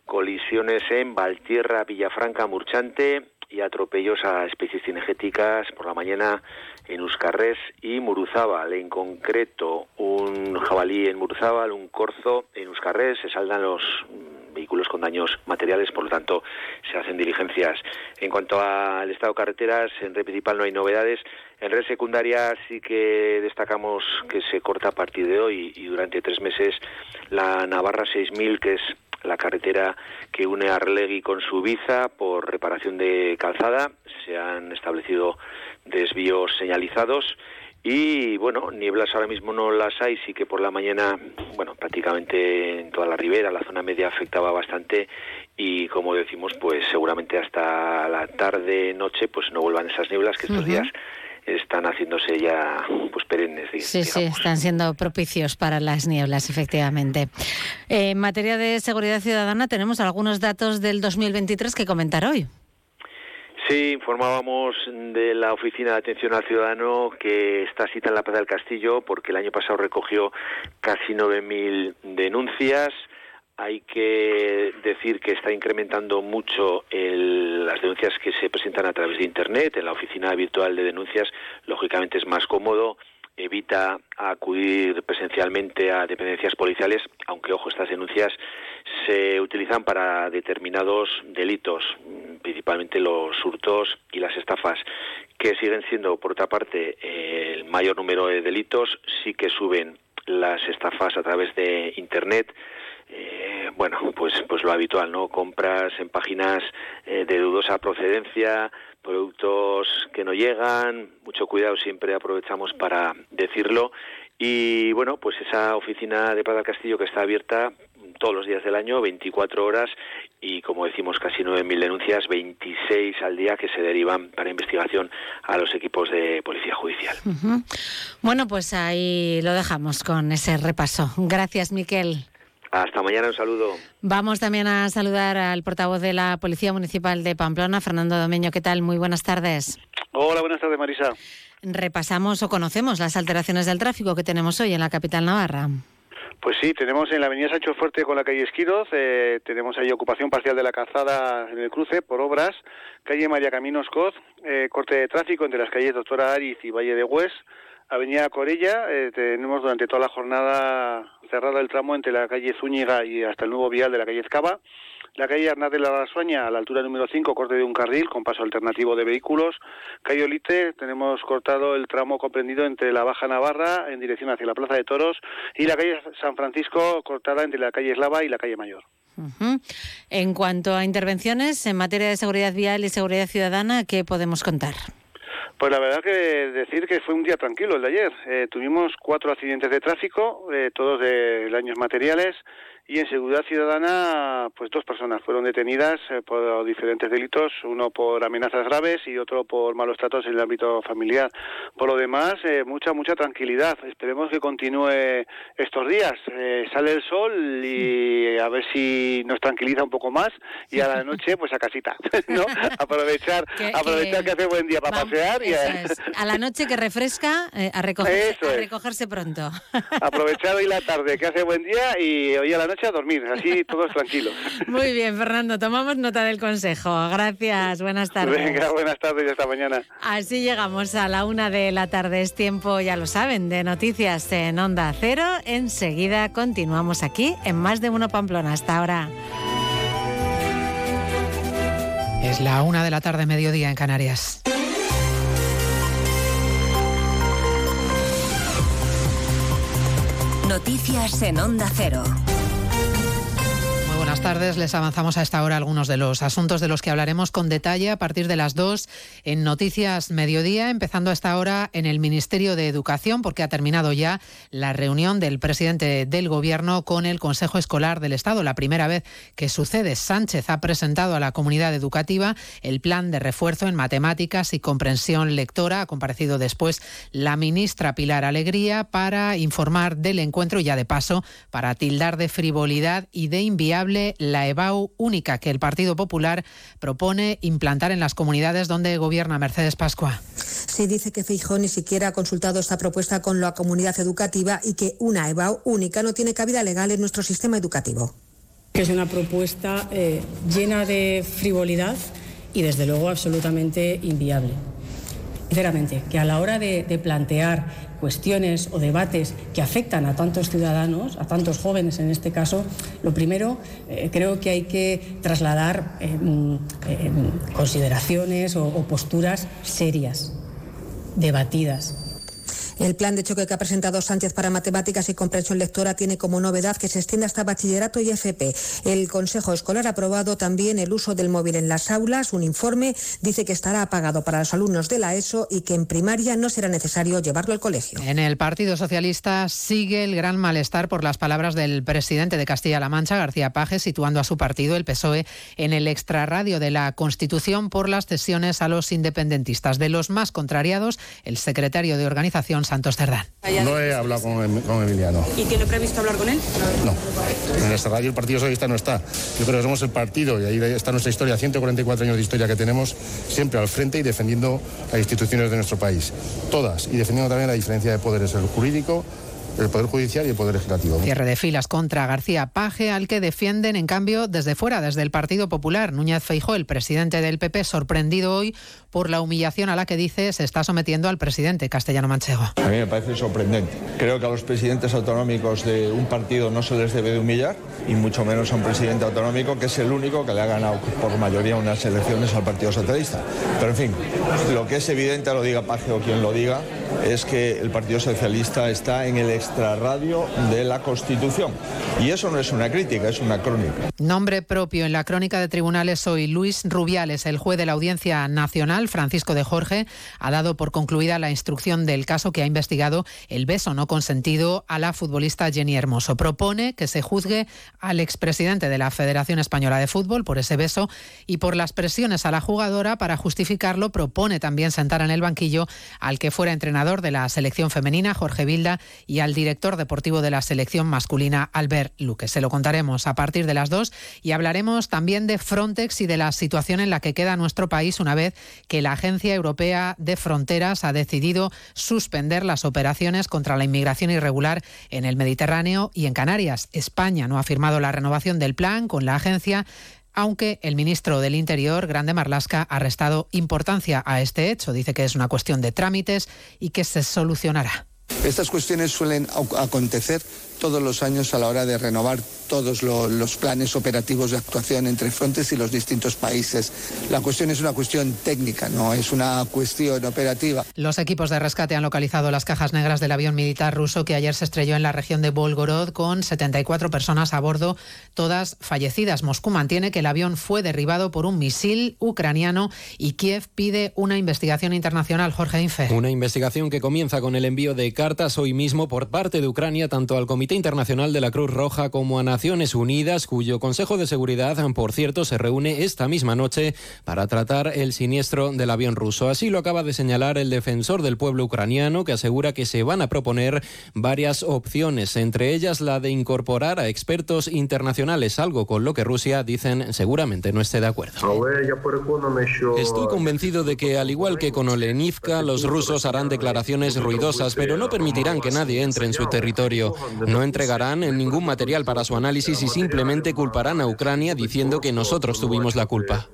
Speaker 23: colisiones en Valtierra, Villafranca, Murchante y atropellos a especies cinegéticas por la mañana en Euskarres y Muruzábal. En concreto, un jabalí en Muruzábal, un corzo en Euskarres. Se saldan los mm, vehículos con daños materiales, por lo tanto, se hacen diligencias. En cuanto al estado de carreteras, en red principal no hay novedades. En red secundaria sí que destacamos que se corta a partir de hoy y durante tres meses la Navarra 6000, que es la carretera que une Arlegui con Subiza por reparación de calzada. Se han establecido desvíos señalizados y bueno, nieblas ahora mismo no las hay, sí que por la mañana, bueno, prácticamente en toda la ribera, la zona media afectaba bastante y como decimos, pues seguramente hasta la tarde, noche, pues no vuelvan esas nieblas que estos días están haciéndose ya pues perennes.
Speaker 1: Sí, sí, están siendo propicios para las nieblas, efectivamente. En materia de seguridad ciudadana tenemos algunos datos del 2023 que comentar hoy.
Speaker 23: Sí, informábamos de la Oficina de Atención al Ciudadano que está cita en la Plaza del Castillo porque el año pasado recogió casi 9.000 denuncias. Hay que decir que está incrementando mucho las denuncias que se presentan a través de Internet. En la oficina virtual de denuncias, lógicamente es más cómodo evita acudir presencialmente a dependencias policiales, aunque, ojo, estas denuncias se utilizan para determinados delitos, principalmente los hurtos y las estafas, que siguen siendo, por otra parte, el mayor número de delitos, sí que suben las estafas a través de Internet, eh, bueno, pues, pues lo habitual, ¿no? Compras en páginas eh, de dudosa procedencia, productos que no llegan, mucho cuidado siempre aprovechamos para decirlo. Y bueno, pues esa oficina de Plaza Castillo que está abierta todos los días del año, 24 horas y como decimos casi 9.000 denuncias, 26 al día que se derivan para investigación a los equipos de policía judicial.
Speaker 1: Bueno, pues ahí lo dejamos con ese repaso. Gracias, Miquel.
Speaker 23: Hasta mañana, un saludo.
Speaker 1: Vamos también a saludar al portavoz de la Policía Municipal de Pamplona, Fernando Domeño. ¿Qué tal? Muy buenas tardes.
Speaker 24: Hola, buenas tardes, Marisa.
Speaker 1: Repasamos o conocemos las alteraciones del tráfico que tenemos hoy en la capital navarra.
Speaker 24: Pues sí, tenemos en la avenida Sancho Fuerte con la calle Esquiroz, eh, tenemos ahí ocupación parcial de la calzada en el cruce por obras, calle María Caminos Coz, eh, corte de tráfico entre las calles Doctora Ariz y Valle de Hues, Avenida Corella, eh, tenemos durante toda la jornada cerrado el tramo entre la calle Zúñiga y hasta el nuevo vial de la calle Escava. La calle Hernández de la Rasuaña, a la altura número 5, corte de un carril con paso alternativo de vehículos. Calle Olite, tenemos cortado el tramo comprendido entre la Baja Navarra en dirección hacia la Plaza de Toros y la calle San Francisco cortada entre la calle Eslava y la calle Mayor.
Speaker 1: En cuanto a intervenciones en materia de seguridad vial y seguridad ciudadana, ¿qué podemos contar?
Speaker 24: Pues la verdad que decir que fue un día tranquilo el de ayer. Eh, tuvimos cuatro accidentes de tráfico, eh, todos de daños materiales, y en seguridad ciudadana, pues dos personas fueron detenidas eh, por diferentes delitos, uno por amenazas graves y otro por malos tratos en el ámbito familiar. Por lo demás, eh, mucha, mucha tranquilidad. Esperemos que continúe estos días. Eh, sale el sol y a ver si nos tranquiliza un poco más y a la noche, pues a casita, ¿no? Aprovechar, que, aprovechar que, hace buen día para pasear y
Speaker 1: a... la noche que refresca, a, recogerse, a recogerse pronto.
Speaker 24: Aprovechar hoy la tarde que hace buen día y hoy a la noche a dormir, así todos tranquilos.
Speaker 1: Muy bien, Fernando, tomamos nota del consejo. Gracias, buenas tardes.
Speaker 24: Venga, buenas tardes y hasta mañana.
Speaker 1: Así llegamos a la una de la tarde. Es tiempo, ya lo saben, de noticias en Onda Cero. Enseguida continuamos aquí en Más de Uno Pamplona. Hasta ahora.
Speaker 25: Es la una de la tarde, mediodía en Canarias.
Speaker 26: Noticias en Onda Cero
Speaker 25: buenas tardes. Les avanzamos a esta hora algunos de los asuntos de los que hablaremos con detalle a partir de las dos en Noticias Mediodía, empezando a esta hora en el Ministerio de Educación, porque ha terminado ya la reunión del presidente del Gobierno con el Consejo Escolar del Estado. La primera vez que sucede, Sánchez ha presentado a la comunidad educativa el plan de refuerzo en matemáticas y comprensión lectora. Ha comparecido después la ministra Pilar Alegría para informar del encuentro y ya de paso para tildar de frivolidad y de inviable la EBAU única que el Partido Popular propone implantar en las comunidades donde gobierna Mercedes Pascua.
Speaker 27: Se dice que Feijó ni siquiera ha consultado esta propuesta con la comunidad educativa y que una EBAU única no tiene cabida legal en nuestro sistema educativo.
Speaker 28: Que es una propuesta eh, llena de frivolidad y desde luego absolutamente inviable. Sinceramente, que a la hora de, plantear cuestiones o debates que afectan a tantos ciudadanos, a tantos jóvenes en este caso, lo primero eh, creo que hay que trasladar eh, eh, consideraciones o posturas serias, debatidas,
Speaker 27: el plan de choque que ha presentado Sánchez para matemáticas y comprensión lectora tiene como novedad que se extienda hasta bachillerato y FP. El Consejo Escolar ha aprobado también el uso del móvil en las aulas. Un informe dice que estará apagado para los alumnos de la ESO y que en primaria no será necesario llevarlo al colegio.
Speaker 25: En el Partido Socialista sigue el gran malestar por las palabras del presidente de Castilla-La Mancha, García Paje, situando a su partido, el PSOE, en el extrarradio de la Constitución por las cesiones a los independentistas. De los más contrariados, el secretario de organización Santos Cerdán.
Speaker 22: No he hablado con, con, Emiliano.
Speaker 28: ¿Y tiene previsto hablar con él?
Speaker 22: No. En esta radio el Partido Socialista no está. Yo creo que somos el partido y ahí está nuestra historia, 144 años de historia que tenemos, siempre al frente y defendiendo las instituciones de nuestro país. Todas. Y defendiendo también la diferencia de poderes, el jurídico, el Poder Judicial y el Poder Legislativo.
Speaker 25: Cierre de filas contra García Paje, al que defienden, en cambio, desde fuera, desde el Partido Popular. Núñez Feijó, el presidente del PP, sorprendido hoy por la humillación a la que dice se está sometiendo al presidente castellano manchego.
Speaker 29: A mí me parece sorprendente. Creo que a los presidentes autonómicos de un partido no se les debe de humillar, y mucho menos a un presidente autonómico que es el único que le ha ganado por mayoría unas elecciones al Partido Socialista. Pero en fin, lo que es evidente, lo diga Paje o quien lo diga, es que el Partido Socialista está en el extrarradio de la Constitución. Y eso no es una crítica, es una crónica.
Speaker 25: Nombre propio en la crónica de tribunales hoy, Luis Rubiales, el juez de la Audiencia Nacional, Francisco de Jorge, ha dado por concluida la instrucción del caso que ha investigado el beso no consentido a la futbolista Jenny Hermoso. Propone que se juzgue al expresidente de la Federación Española de Fútbol por ese beso y por las presiones a la jugadora para justificarlo. Propone también sentar en el banquillo al que fuera entrenador de la selección femenina, Jorge Vilda, y al director deportivo de la selección masculina, Albert Luque. Se lo contaremos a partir de las dos y hablaremos también de Frontex y de la situación en la que queda nuestro país una vez que la Agencia Europea de Fronteras ha decidido suspender las operaciones contra la inmigración irregular en el Mediterráneo y en Canarias. España no ha firmado la renovación del plan con la agencia aunque el ministro del Interior, Grande Marlasca, ha restado importancia a este hecho. Dice que es una cuestión de trámites y que se solucionará.
Speaker 30: Estas cuestiones suelen acontecer todos los años a la hora de renovar todos los planes operativos de actuación entre Frontex y los distintos países. La cuestión es una cuestión técnica, no es una cuestión operativa.
Speaker 25: Los equipos de rescate han localizado las cajas negras del avión militar ruso que ayer se estrelló en la región de Volgorod con 74 personas a bordo, todas fallecidas. Moscú mantiene que el avión fue derribado por un misil ucraniano y Kiev pide una investigación internacional. Jorge Infe.
Speaker 31: Una investigación que comienza con el envío de cartas hoy mismo por parte de Ucrania tanto al Comité Internacional de la Cruz Roja como a Naciones Unidas, cuyo Consejo de Seguridad, por cierto, se reúne esta misma noche para tratar el siniestro del avión ruso. Así lo acaba de señalar el defensor del pueblo ucraniano, que asegura que se van a proponer varias opciones, entre ellas la de incorporar a expertos internacionales, algo con lo que Rusia, dicen, seguramente no esté de acuerdo. Estoy convencido de que, al igual que con Olenivka, los rusos harán declaraciones ruidosas, pero no permitirán que nadie entre en su territorio. No entregarán ningún material para su análisis y simplemente culparán a Ucrania diciendo que nosotros tuvimos la culpa.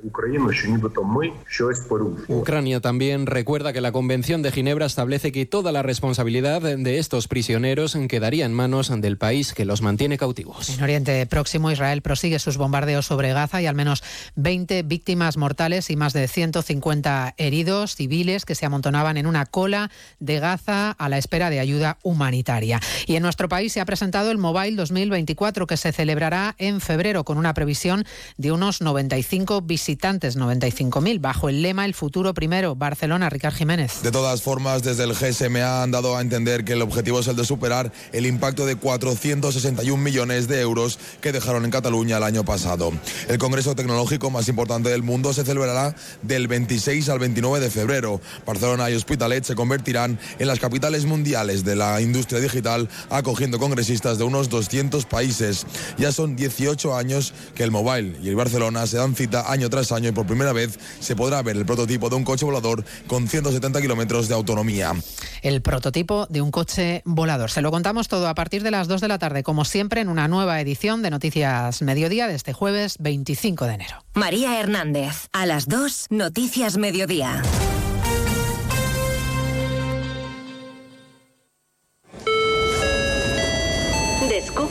Speaker 31: Ucrania también recuerda que la Convención de Ginebra establece que toda la responsabilidad de estos prisioneros quedaría en manos del país que los mantiene cautivos.
Speaker 25: En Oriente Próximo, Israel prosigue sus bombardeos sobre Gaza y al menos 20 víctimas mortales y más de 150 heridos civiles que se amontonaban en una cola de Gaza a la espera de ayuda humanitaria. Y en nuestro país se ha presentado el Mobile 2024 que se celebrará en febrero con una previsión de unos 95 visitantes, 95.000, bajo el lema El futuro primero. Barcelona, Ricard Jiménez.
Speaker 32: De todas formas, desde el GSMA han dado a entender que el objetivo es el de superar el impacto de 461 millones de euros que dejaron en Cataluña el año pasado. El Congreso Tecnológico más importante del mundo se celebrará del 26 al 29 de febrero. Barcelona y Hospitalet se convertirán en las capitales mundiales de la industria digital, acogiendo congresistas de unos 200 países. Ya son 18 años que el Mobile y el Barcelona se dan cita año tras año y por primera vez se podrá ver el prototipo de un coche volador con 170 kilómetros de autonomía.
Speaker 25: El prototipo de un coche volador. Se lo contamos todo a partir de las 2 de la tarde, como siempre, en una nueva edición de Noticias Mediodía de este jueves 25 de enero.
Speaker 26: María Hernández, a las 2, Noticias Mediodía.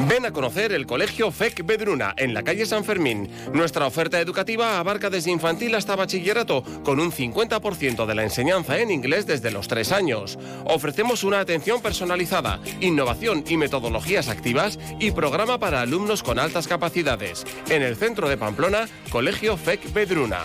Speaker 21: Ven a conocer el Colegio FEC Bedruna en la calle San Fermín. Nuestra oferta educativa abarca desde infantil hasta bachillerato, con un 50% de la enseñanza en inglés desde los 3 años. Ofrecemos una atención personalizada, innovación y metodologías activas y programa para alumnos con altas capacidades. En el centro de Pamplona, Colegio FEC Bedruna.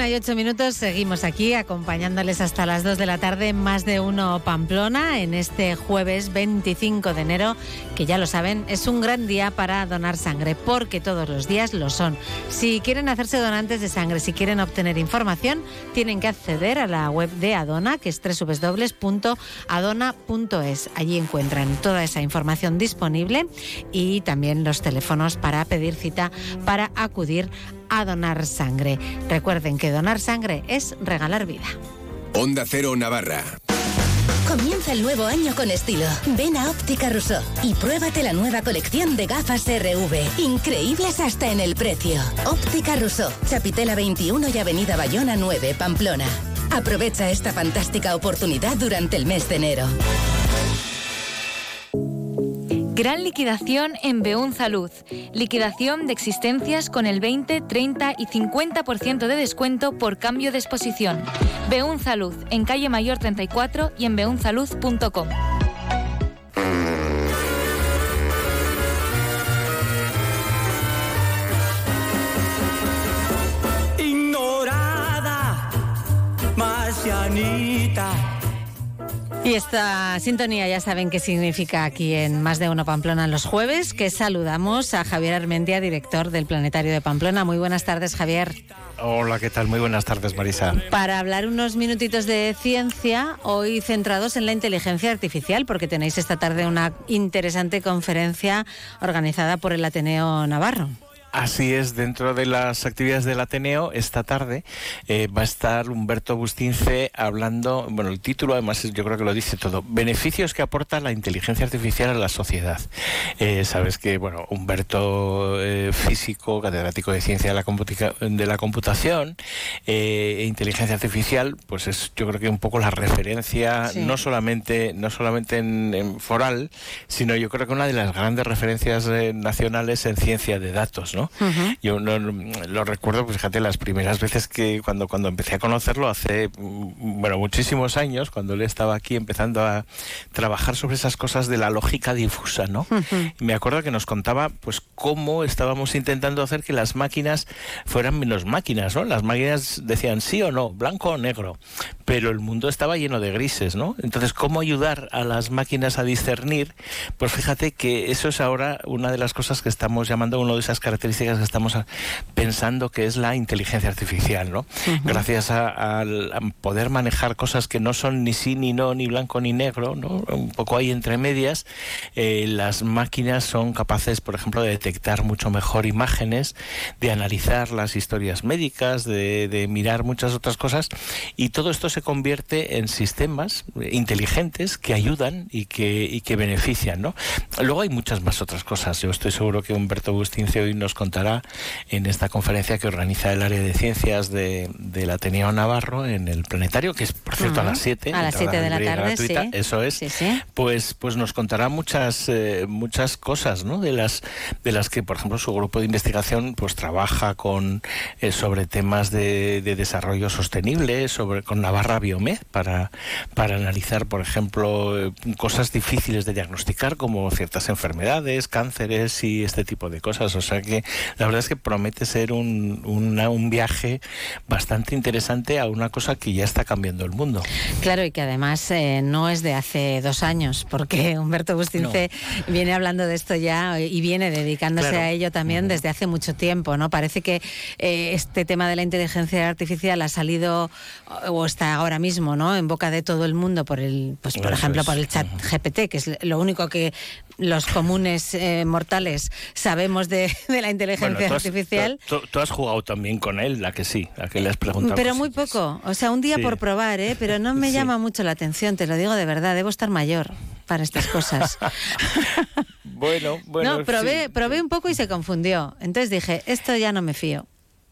Speaker 1: Una y ocho minutos seguimos aquí acompañándoles hasta las dos de la tarde, más de uno Pamplona, en este jueves 25 de enero, que ya lo saben, es un gran día para donar sangre, porque todos los días lo son. Si quieren hacerse donantes de sangre, si quieren obtener información, tienen que acceder a la web de Adona, que es www.adona.es. Allí encuentran toda esa información disponible y también los teléfonos para pedir cita para acudir a donar sangre. Recuerden que donar sangre es regalar vida.
Speaker 33: Onda Cero Navarra.
Speaker 26: Comienza el nuevo año con estilo. Ven a Óptica Rousseau y pruébate la nueva colección de gafas RV. Increíbles hasta en el precio. Óptica Rousseau, Chapitela 21 y Avenida Bayona 9, Pamplona. Aprovecha esta fantástica oportunidad durante el mes de enero.
Speaker 18: Gran liquidación en Beunza Luz. Liquidación de existencias con el 20, 30 y 50% de descuento por cambio de exposición. Beunza Luz, en calle Mayor 34 y en beunzaluz.com.
Speaker 34: Ignorada, marcianita.
Speaker 1: Y esta sintonía ya saben qué significa aquí en Más de Uno Pamplona los jueves, que saludamos a Javier Armentia, director del Planetario de Pamplona. Muy buenas tardes, Javier.
Speaker 35: Hola, ¿qué tal? Muy buenas tardes, Marisa.
Speaker 1: Para hablar unos minutitos de ciencia, hoy centrados en la inteligencia artificial, porque tenéis esta tarde una interesante conferencia organizada por el Ateneo Navarro.
Speaker 35: Así es, dentro de las actividades del Ateneo, esta tarde eh, va a estar Humberto Bustince hablando, bueno, el título además yo creo que lo dice todo, beneficios que aporta la inteligencia artificial a la sociedad. Eh, sabes que, bueno, Humberto, eh, físico, catedrático de ciencia de la, de la computación e inteligencia artificial, pues es yo creo que un poco la referencia, no solamente, no solamente en, foral, sino yo creo que una de las grandes referencias nacionales en ciencia de datos, ¿no? Yo lo recuerdo, pues fíjate, las primeras veces que cuando, cuando empecé a conocerlo hace, bueno, muchísimos años, cuando él estaba aquí empezando a trabajar sobre esas cosas de la lógica difusa, ¿no? Me acuerdo que nos contaba, pues, cómo estábamos intentando hacer que las máquinas fueran menos máquinas, ¿no? Las máquinas decían sí o no, blanco o negro, pero el mundo estaba lleno de grises, ¿no? Entonces, ¿cómo ayudar a las máquinas a discernir? Pues fíjate que eso es ahora una de las cosas que estamos llamando una de esas características que estamos pensando que es la inteligencia artificial, ¿no? Gracias a, poder manejar cosas que no son ni sí ni no, ni blanco ni negro, ¿no? Un poco ahí entre medias, eh, las máquinas son capaces, por ejemplo, de detectar mucho mejor imágenes, de analizar las historias médicas, de, mirar muchas otras cosas, y todo esto se convierte en sistemas inteligentes que ayudan y que, y que benefician, ¿no? Luego hay muchas más otras cosas. Yo estoy seguro que Humberto Bustincio hoy nos contará en esta conferencia que organiza el área de ciencias de, del Ateneo Navarro en el Planetario, que es, por cierto, a las 7.
Speaker 1: A las 7 de la tarde, sí.
Speaker 35: Eso es. Pues, pues nos contará muchas, eh, muchas cosas, ¿no? De las, de las que, por ejemplo, su grupo de investigación pues trabaja con, eh, sobre temas de, desarrollo sostenible, sobre, con Navarra Biomed, para, para analizar, por ejemplo, eh, cosas difíciles de diagnosticar, como ciertas enfermedades, cánceres y este tipo de cosas. O sea que la verdad es que promete ser un, un viaje bastante interesante a una cosa que ya está cambiando el mundo.
Speaker 1: Claro, y que además eh, no es de hace dos años, porque Humberto Bustince viene hablando de esto ya y viene dedicándose a ello también desde hace mucho tiempo, ¿no? Parece que eh, este tema de la inteligencia artificial ha salido o está ahora mismo, ¿no? En boca de todo el mundo por el, pues por ejemplo, por el chat GPT, que es lo único que los comunes eh, mortales sabemos de, la inteligencia artificial.
Speaker 35: tú, has jugado también con él, la que sí, la que le has preguntado.
Speaker 1: Pero muy poco, o sea, un día por probar, ¿eh? pero no me llama mucho la atención, te lo digo de verdad, debo estar mayor para estas cosas.
Speaker 35: bueno, bueno.
Speaker 1: No, probé, probé un poco y se confundió. Entonces dije, esto ya no me fío.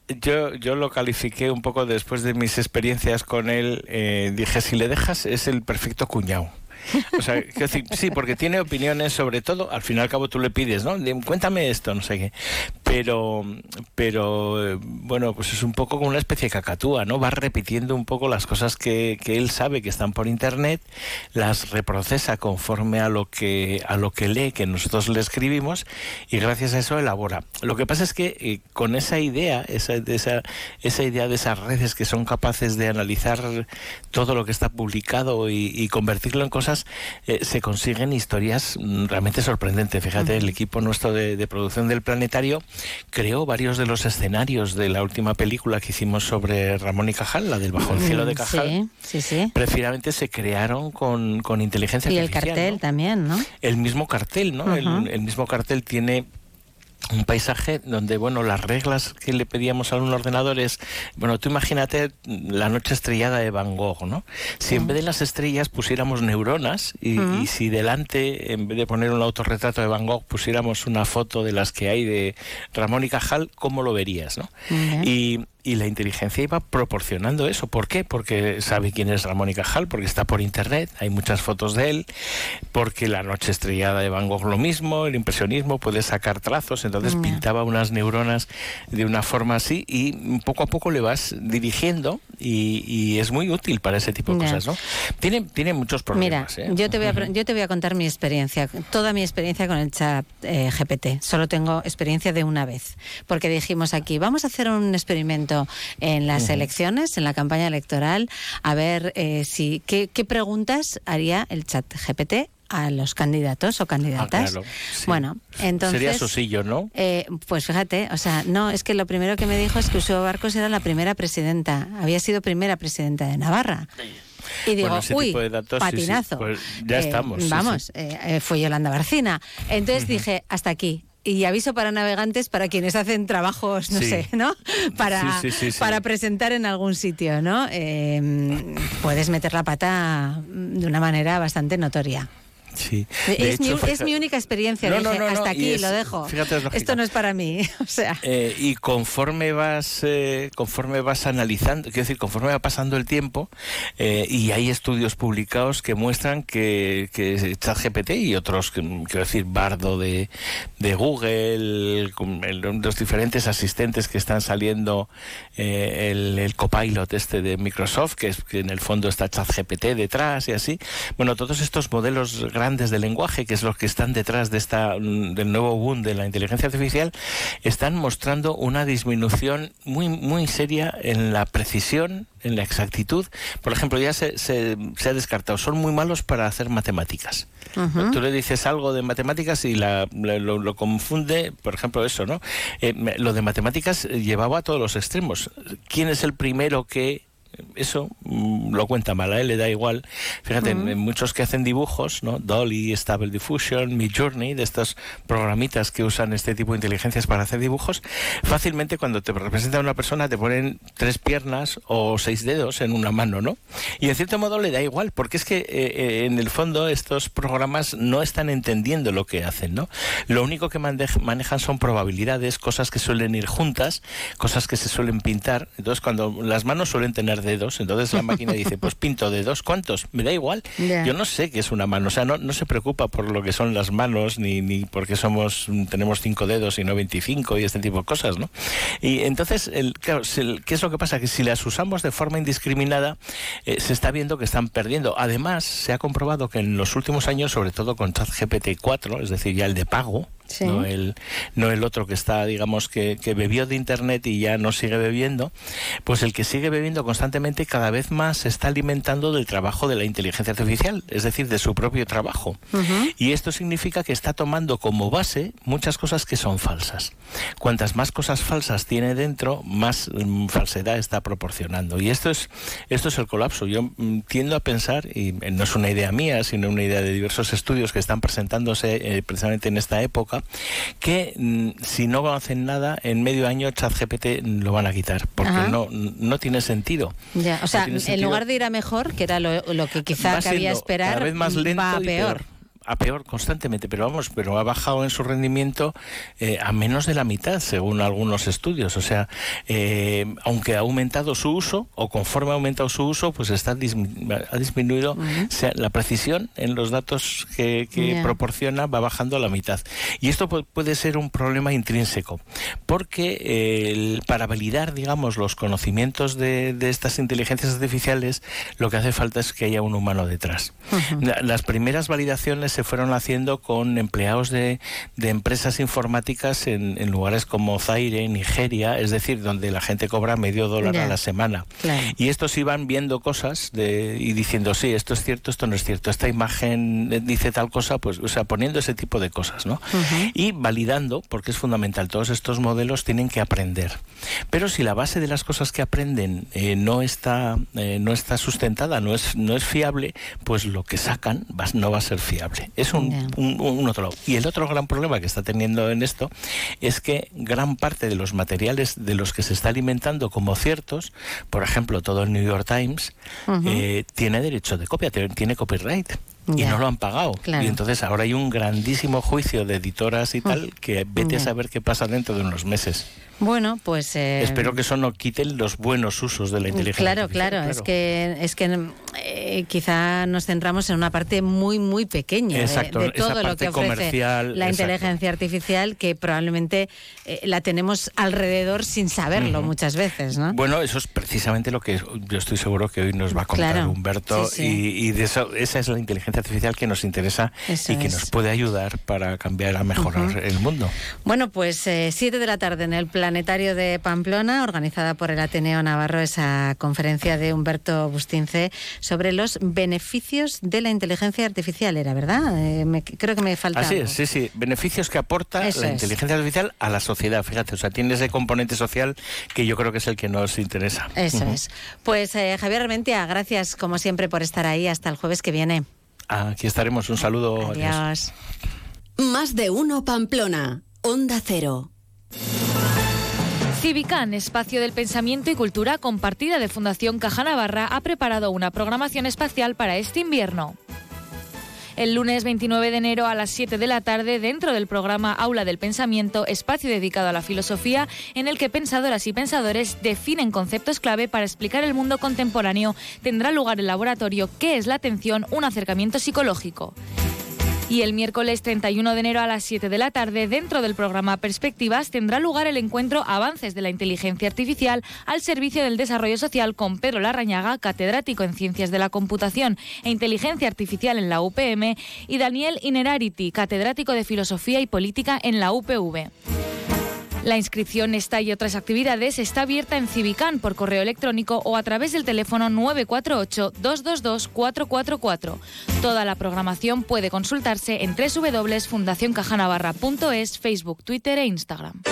Speaker 35: Yo, yo lo califiqué un poco después de mis experiencias con él. Eh, dije, si le dejas, es el perfecto cuñado. O sea, sí, porque tiene opiniones sobre todo, al fin y al cabo tú le pides, ¿no? Cuéntame esto, no sé qué. Pero, pero bueno, pues es un poco como una especie de cacatúa, ¿no? Va repitiendo un poco las cosas que, que él sabe que están por internet, las reprocesa conforme a lo que a lo que lee, que nosotros le escribimos, y gracias a eso elabora. Lo que pasa es que eh, con esa idea, esa, esa, esa idea de esas redes que son capaces de analizar todo lo que está publicado y, y convertirlo en cosas eh, se consiguen historias mm, realmente sorprendentes. Fíjate, el equipo nuestro de, producción del planetario creó varios de los escenarios de la última película que hicimos sobre Ramón y Cajal, la del Bajo el Cielo de mm, Cajal.
Speaker 1: Sí, sí, sí.
Speaker 35: Precisamente se crearon con, con inteligencia
Speaker 1: y
Speaker 35: artificial.
Speaker 1: Y el cartel también, ¿no?
Speaker 35: El mismo cartel, ¿no? el mismo cartel tiene un paisaje donde, bueno, las reglas que le pedíamos a un ordenador es, bueno, tú imagínate la noche estrellada de Van Gogh, ¿no? Si en vez de las estrellas pusiéramos neuronas y, si delante, en vez de poner un autorretrato de Van Gogh, pusiéramos una foto de las que hay de Ramón y Cajal, ¿cómo lo verías, no? Y y la inteligencia iba proporcionando eso. ¿Por qué? Porque sabe quién es Ramón y Cajal, porque está por internet, hay muchas fotos de él, porque la noche estrellada de Van Gogh lo mismo, el impresionismo puede sacar trazos, entonces pintaba unas neuronas de una forma así y poco a poco le vas dirigiendo y, es muy útil para ese tipo de cosas, ¿no? Tiene, tiene muchos problemas.
Speaker 1: Mira, ¿eh? yo, te voy a, yo te voy a contar mi experiencia, toda mi experiencia con el chat eh, GPT. Solo tengo experiencia de una vez, porque dijimos aquí, vamos a hacer un experimento en las elecciones, en la campaña electoral, a ver eh, si qué, qué preguntas haría el chat GPT a los candidatos o candidatas.
Speaker 35: Ah,
Speaker 1: bueno, entonces...
Speaker 35: Sería Sosillo, ¿no?
Speaker 1: Eh, pues fíjate, o sea, no, es que lo primero que me dijo es que Usó Barcos era la primera presidenta, había sido primera presidenta de Navarra. Y digo, uy, patinazo.
Speaker 35: Pues ya
Speaker 1: eh,
Speaker 35: estamos.
Speaker 1: vamos, eh, fue Yolanda Barcina. Entonces dije, hasta aquí y aviso para navegantes para quienes hacen trabajos, no sé, ¿no? Para, para presentar en algún sitio, ¿no? puedes meter la pata de una manera bastante notoria. Es, mi, única experiencia. hasta aquí lo dejo. Esto no es para mí. O sea.
Speaker 35: Eh, y conforme vas, eh, conforme vas analizando, quiero decir, conforme va pasando el tiempo, eh, y hay estudios publicados que muestran que, que ChatGPT y otros, quiero decir, Bardo de, de Google, los diferentes asistentes que están saliendo, el, el, copilot este de Microsoft, que, es, que en el fondo está ChatGPT detrás y así. Bueno, todos estos modelos grandes grandes del lenguaje, que es los que están detrás de esta, mm, del nuevo boom de la inteligencia artificial, están mostrando una disminución muy, muy seria en la precisión, en la exactitud. Por ejemplo, ya se, se, ha descartado, son muy malos para hacer matemáticas. Tú le dices algo de matemáticas y la, lo, confunde, por ejemplo, eso, ¿no? Eh, lo de matemáticas llevaba a todos los extremos. ¿Quién es el primero que eso mm, lo cuenta mal, a él le da igual. Fíjate, en, muchos que hacen dibujos, ¿no? Dolly, Stable Diffusion, Mi Journey, de estos programitas que usan este tipo de inteligencias para hacer dibujos, fácilmente cuando te representa a una persona te ponen tres piernas o seis dedos en una mano, ¿no? Y en cierto modo le da igual, porque es que eh, eh, en el fondo estos programas no están entendiendo lo que hacen, ¿no? Lo único que manejan son probabilidades, cosas que suelen ir juntas, cosas que se suelen pintar. Entonces, cuando las manos suelen tener dedos, entonces la máquina dice, pues pinto dedos, ¿cuántos? Me da igual. Yo no sé qué es una mano, o sea, no, no se preocupa por lo que son las manos, ni, ni porque somos, tenemos cinco dedos y no 25 y este tipo de cosas, ¿no? Y entonces, el, claro, ¿qué es lo que pasa? Que si las usamos de forma indiscriminada, eh, se está viendo que están perdiendo. Además, se ha comprobado que en los últimos años, sobre todo con ChatGPT 4, es decir, ya el de pago, no, el, no el otro que está, digamos, que, que, bebió de Internet y ya no sigue bebiendo, pues el que sigue bebiendo constantemente cada vez más se está alimentando del trabajo de la inteligencia artificial, es decir, de su propio trabajo. Y esto significa que está tomando como base muchas cosas que son falsas. Cuantas más cosas falsas tiene dentro, más mm, falsedad está proporcionando. Y esto es, esto es el colapso. Yo mm, tiendo a pensar, y no es una idea mía, sino una idea de diversos estudios que están presentándose eh, precisamente en esta época, que mm, si no hacen nada, en medio año ChatGPT lo van a quitar, porque no, no tiene sentido.
Speaker 1: Ya, o sea, en lugar de ir a mejor, que era lo, que quizá cabía esperar,
Speaker 35: cada vez más lento
Speaker 1: va a peor
Speaker 35: a peor constantemente, pero vamos, pero ha bajado en su rendimiento eh, a menos de la mitad, según algunos estudios. O sea, eh, aunque ha aumentado su uso, o conforme ha aumentado su uso, pues está ha disminuido sea, la precisión en los datos que, proporciona, va bajando a la mitad. Y esto puede ser un problema intrínseco, porque para validar, digamos, los conocimientos de, estas inteligencias artificiales, lo que hace falta es que haya un humano detrás. Las primeras validaciones se fueron haciendo con empleados de, de empresas informáticas en, en, lugares como Zaire, Nigeria, es decir, donde la gente cobra medio dólar a la semana. Y estos iban viendo cosas de, y diciendo, sí, esto es cierto, esto no es cierto, esta imagen dice tal cosa, pues, o sea, poniendo ese tipo de cosas, ¿no? Y validando, porque es fundamental, todos estos modelos tienen que aprender. Pero si la base de las cosas que aprenden eh, no está eh, no está sustentada, no es no es fiable, pues lo que sacan no va a ser fiable. Es un, otro lado. Y el otro gran problema que está teniendo en esto es que gran parte de los materiales de los que se está alimentando como ciertos, por ejemplo, todo el New York Times, eh, tiene derecho de copia, tiene copyright. Y no lo han pagado. Y entonces ahora hay un grandísimo juicio de editoras y tal que vete a saber qué pasa dentro de unos meses.
Speaker 1: Bueno, pues... Eh,
Speaker 35: Espero que eso no quite los buenos usos de la inteligencia
Speaker 1: claro, Claro, claro. Es que, es que eh, quizá nos centramos en una parte muy, muy pequeña de, todo lo que ofrece la inteligencia artificial que probablemente eh, la tenemos alrededor sin saberlo muchas veces, ¿no?
Speaker 35: Bueno, eso es precisamente lo que yo estoy seguro que hoy nos va a contar Humberto Y, de eso, esa es la inteligencia artificial que nos interesa y que nos puede ayudar para cambiar, a mejorar el mundo.
Speaker 1: Bueno, pues 7 de la tarde en el plan Planetario de Pamplona, organizada por el Ateneo Navarro, esa conferencia de Humberto Bustince sobre los beneficios de la inteligencia artificial, era verdad? Eh, creo que me falta.
Speaker 35: Así es, sí, sí. Beneficios que aporta la inteligencia artificial a la sociedad, fíjate, o sea, tiene ese componente social que yo creo que es el que nos interesa.
Speaker 1: Eso es. Pues eh, Javier Armentia, gracias como siempre por estar ahí. Hasta el jueves que viene.
Speaker 35: Aquí estaremos. Un saludo.
Speaker 1: adiós.
Speaker 26: Más de uno Pamplona. Onda Cero.
Speaker 18: Civican, espacio del pensamiento y cultura compartida de Fundación Caja Navarra, ha preparado una programación espacial para este invierno. El lunes 29 de enero a las 7 de la tarde, dentro del programa Aula del Pensamiento, espacio dedicado a la filosofía, en el que pensadoras y pensadores definen conceptos clave para explicar el mundo contemporáneo, tendrá lugar el laboratorio ¿Qué es la atención? Un acercamiento psicológico. Y el miércoles 31 de enero a las 7 de la tarde, dentro del programa Perspectivas, tendrá lugar el encuentro Avances de la Inteligencia Artificial al Servicio del Desarrollo Social con Pedro Larrañaga, catedrático en Ciencias de la Computación e Inteligencia Artificial en la UPM, y Daniel Inerarity, catedrático de Filosofía y Política en la UPV. La inscripción esta y otras actividades está abierta en Civican por correo electrónico o a través del teléfono 948-222-444. Toda la programación puede consultarse en www.fundacioncajanavarra.es, Facebook, Twitter e Instagram.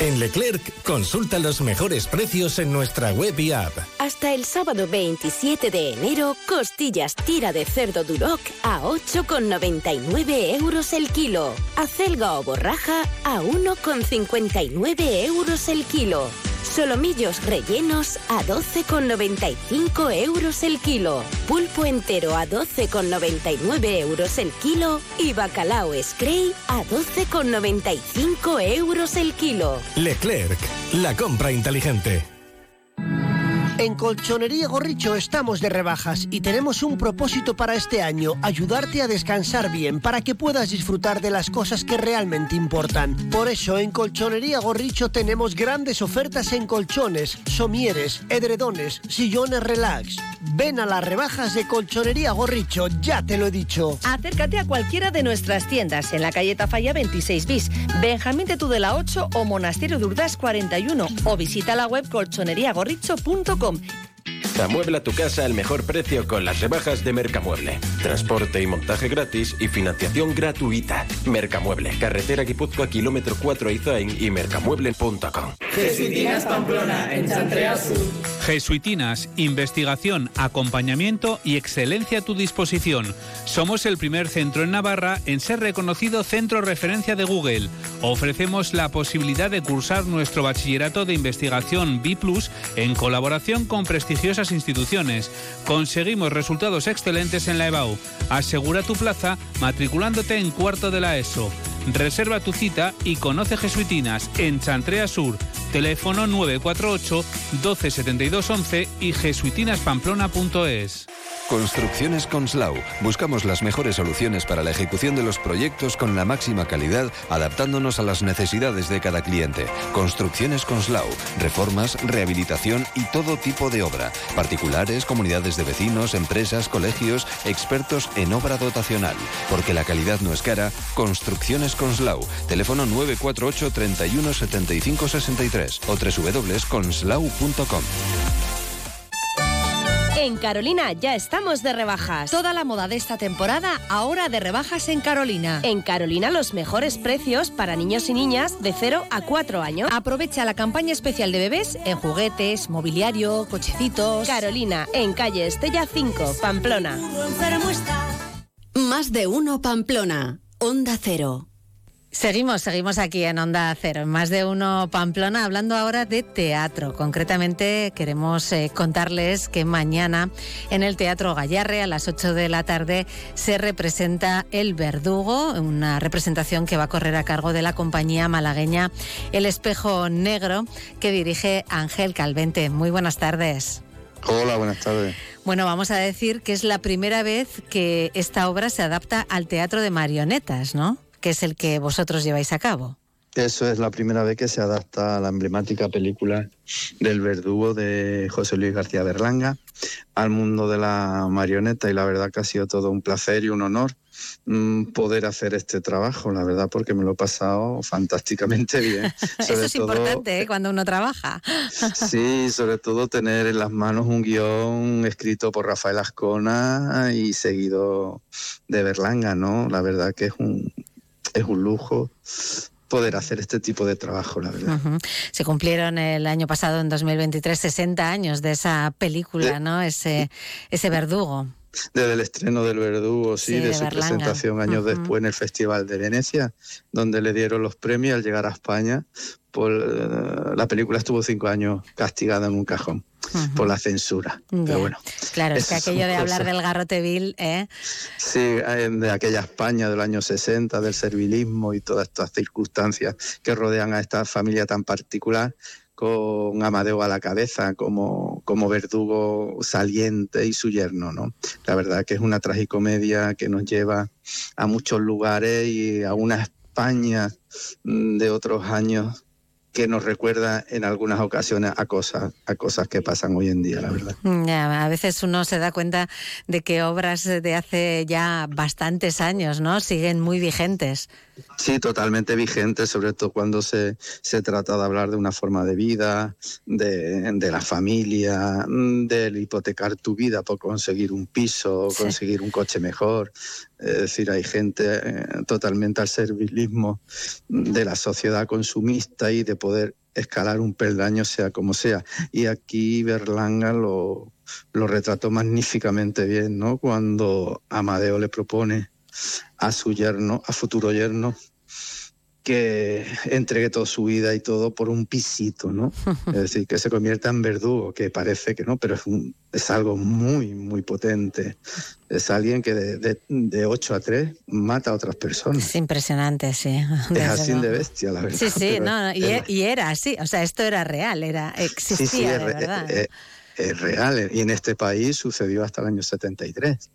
Speaker 36: En Leclerc, consulta los mejores precios en nuestra web y app.
Speaker 26: Hasta el sábado 27 de enero, costillas tira de cerdo Duroc a 8,99 euros el kilo. Acelga o borraja a 1,59 euros el kilo. Solomillos rellenos a 12,95 euros el kilo. Pulpo entero a 12,99 euros el kilo. Y bacalao Scray a 12,95 euros el kilo.
Speaker 36: Leclerc, la compra inteligente.
Speaker 34: En Colchonería Gorricho estamos de rebajas y tenemos un propósito para este año, ayudarte a descansar bien para que puedas disfrutar de las cosas que realmente importan. Por eso en Colchonería Gorricho tenemos grandes ofertas en colchones, somieres, edredones, sillones relax. Ven a las rebajas de Colchonería Gorricho, ya te lo he dicho.
Speaker 37: Acércate a cualquiera de nuestras tiendas en la calle Tafalla 26 bis, Benjamín de Tudela 8 o Monasterio de Urdas 41 o visita la web colchoneriagorricho.com home
Speaker 36: Amuebla tu casa al mejor precio con las rebajas de Mercamueble. Transporte y montaje gratis y financiación gratuita. Mercamueble, carretera Guipúzcoa, kilómetro 4 Izain y mercamueble.com.
Speaker 38: Jesuitinas Pamplona, en Chantrea Sur.
Speaker 12: Jesuitinas, investigación, acompañamiento y excelencia a tu disposición. Somos el primer centro en Navarra en ser reconocido centro referencia de Google. Ofrecemos la posibilidad de cursar nuestro bachillerato de investigación B en colaboración con prestigiosas instituciones. Conseguimos resultados excelentes en la EBAU. Asegura tu plaza matriculándote en cuarto de la ESO. Reserva tu cita y conoce Jesuitinas en Chantrea Sur. Teléfono 948 127211 y jesuitinaspamplona.es.
Speaker 36: Construcciones Conslau. Buscamos las mejores soluciones para la ejecución de los proyectos con la máxima calidad, adaptándonos a las necesidades de cada cliente. Construcciones Conslau. Reformas, rehabilitación y todo tipo de obra. Particulares, comunidades de vecinos, empresas, colegios, expertos en obra dotacional. Porque la calidad no es cara. Construcciones Conslau. Teléfono 948 31 75 63 o www.conslau.com.
Speaker 37: En Carolina ya estamos de rebajas. Toda la moda de esta temporada ahora de rebajas en Carolina. En Carolina los mejores precios para niños y niñas de 0 a 4 años. Aprovecha la campaña especial de bebés en juguetes, mobiliario, cochecitos. Carolina, en calle Estella 5, Pamplona.
Speaker 26: Más de uno Pamplona. Onda Cero.
Speaker 1: Seguimos, seguimos aquí en Onda Cero, en más de uno Pamplona, hablando ahora de teatro. Concretamente queremos eh, contarles que mañana en el Teatro Gallarre a las 8 de la tarde se representa El Verdugo, una representación que va a correr a cargo de la compañía malagueña El Espejo Negro, que dirige Ángel Calvente. Muy buenas tardes.
Speaker 39: Hola, buenas tardes.
Speaker 1: Bueno, vamos a decir que es la primera vez que esta obra se adapta al teatro de marionetas, ¿no? Que es el que vosotros lleváis a cabo.
Speaker 39: Eso es la primera vez que se adapta a la emblemática película del verdugo de José Luis García Berlanga al mundo de la marioneta y la verdad que ha sido todo un placer y un honor mm, poder hacer este trabajo, la verdad porque me lo he pasado fantásticamente bien.
Speaker 1: Eso es importante ¿eh? cuando uno trabaja.
Speaker 39: sí, sobre todo tener en las manos un guion escrito por Rafael Ascona y seguido de Berlanga, ¿no? La verdad que es un, es un lujo poder hacer este tipo de trabajo, la verdad.
Speaker 1: Se cumplieron el año pasado, en 2023, 60 años de esa película, ¿no? Ese, ese verdugo.
Speaker 39: Desde el estreno del Verdugo, sí, de, su presentación años después en el Festival de Venecia, donde le dieron los premios al llegar a España. Por, eh, la película estuvo cinco años castigada en un cajón por la censura. Pero bueno.
Speaker 1: Claro, es que aquello de hablar del garrotevil, ¿eh?
Speaker 39: Sí, de aquella España del año 60, del servilismo y todas estas circunstancias que rodean a esta familia tan particular, con Amadeo a la cabeza como, como verdugo saliente y su yerno, ¿no? La verdad que es una tragicomedia que nos lleva a muchos lugares y a una España mm, de otros años que nos recuerda en algunas ocasiones a cosas, a cosas que pasan hoy en día, la verdad.
Speaker 1: a veces uno se da cuenta de que obras de hace ya bastantes años, ¿no? Siguen muy vigentes.
Speaker 39: Sí, totalmente vigentes, sobre todo cuando se, se trata de hablar de una forma de vida, de, de la familia, del hipotecar tu vida por conseguir un piso, conseguir un coche mejor. Es decir, hay gente eh, totalmente al servilismo de la sociedad consumista y de poder escalar un peldaño sea como sea. Y aquí Berlanga lo, lo retrató magníficamente bien, ¿no? Cuando Amadeo le propone a su yerno, a futuro yerno, que entregue toda su vida y todo por un pisito, ¿no? Es decir, que se convierta en verdugo, que parece que no, pero es, es algo muy, muy potente. Es alguien que de, de, 8 a 3 mata a otras personas.
Speaker 1: Es impresionante, sí.
Speaker 39: Es así de bestia, la verdad.
Speaker 1: Sí, sí, no, y, era así, o sea, esto era real, era existía, de verdad.
Speaker 39: Eh, es real y en este país sucedió hasta el año 73.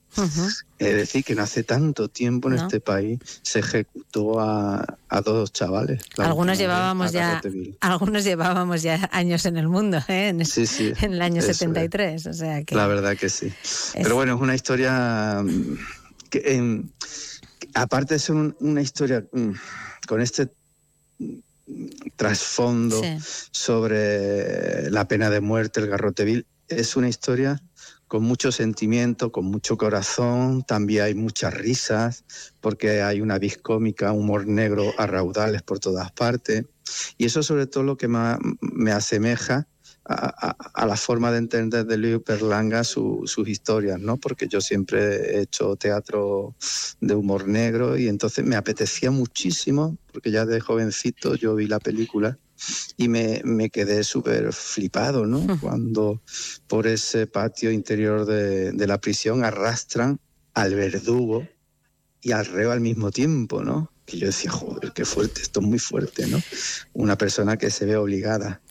Speaker 39: Es decir, que no hace tanto tiempo en este país se ejecutó a, a dos chavales.
Speaker 1: algunos llevábamos ya algunos llevábamos ya años en el mundo, ¿eh? en, en el año 73. O sea que...
Speaker 39: La verdad que sí. Pero bueno, es una historia mm, que, aparte de ser una historia mm, con este trasfondo sobre la pena de muerte, el garrotevil, es una historia con mucho sentimiento, con mucho corazón, también hay muchas risas, porque hay una vis cómica, humor negro a raudales por todas partes. Y eso sobre todo lo que más me asemeja a, la forma de entender de Luis Perlanga sus historias, ¿no? Porque yo siempre he hecho teatro de humor negro y entonces me apetecía muchísimo, porque ya de jovencito yo vi la película y me, me quedé súper flipado, ¿no? Cuando por ese patio interior de, de la prisión arrastran al verdugo y al reo al mismo tiempo, ¿no? que yo decía, joder, qué fuerte, esto es muy fuerte, ¿no? Una persona que se ve obligada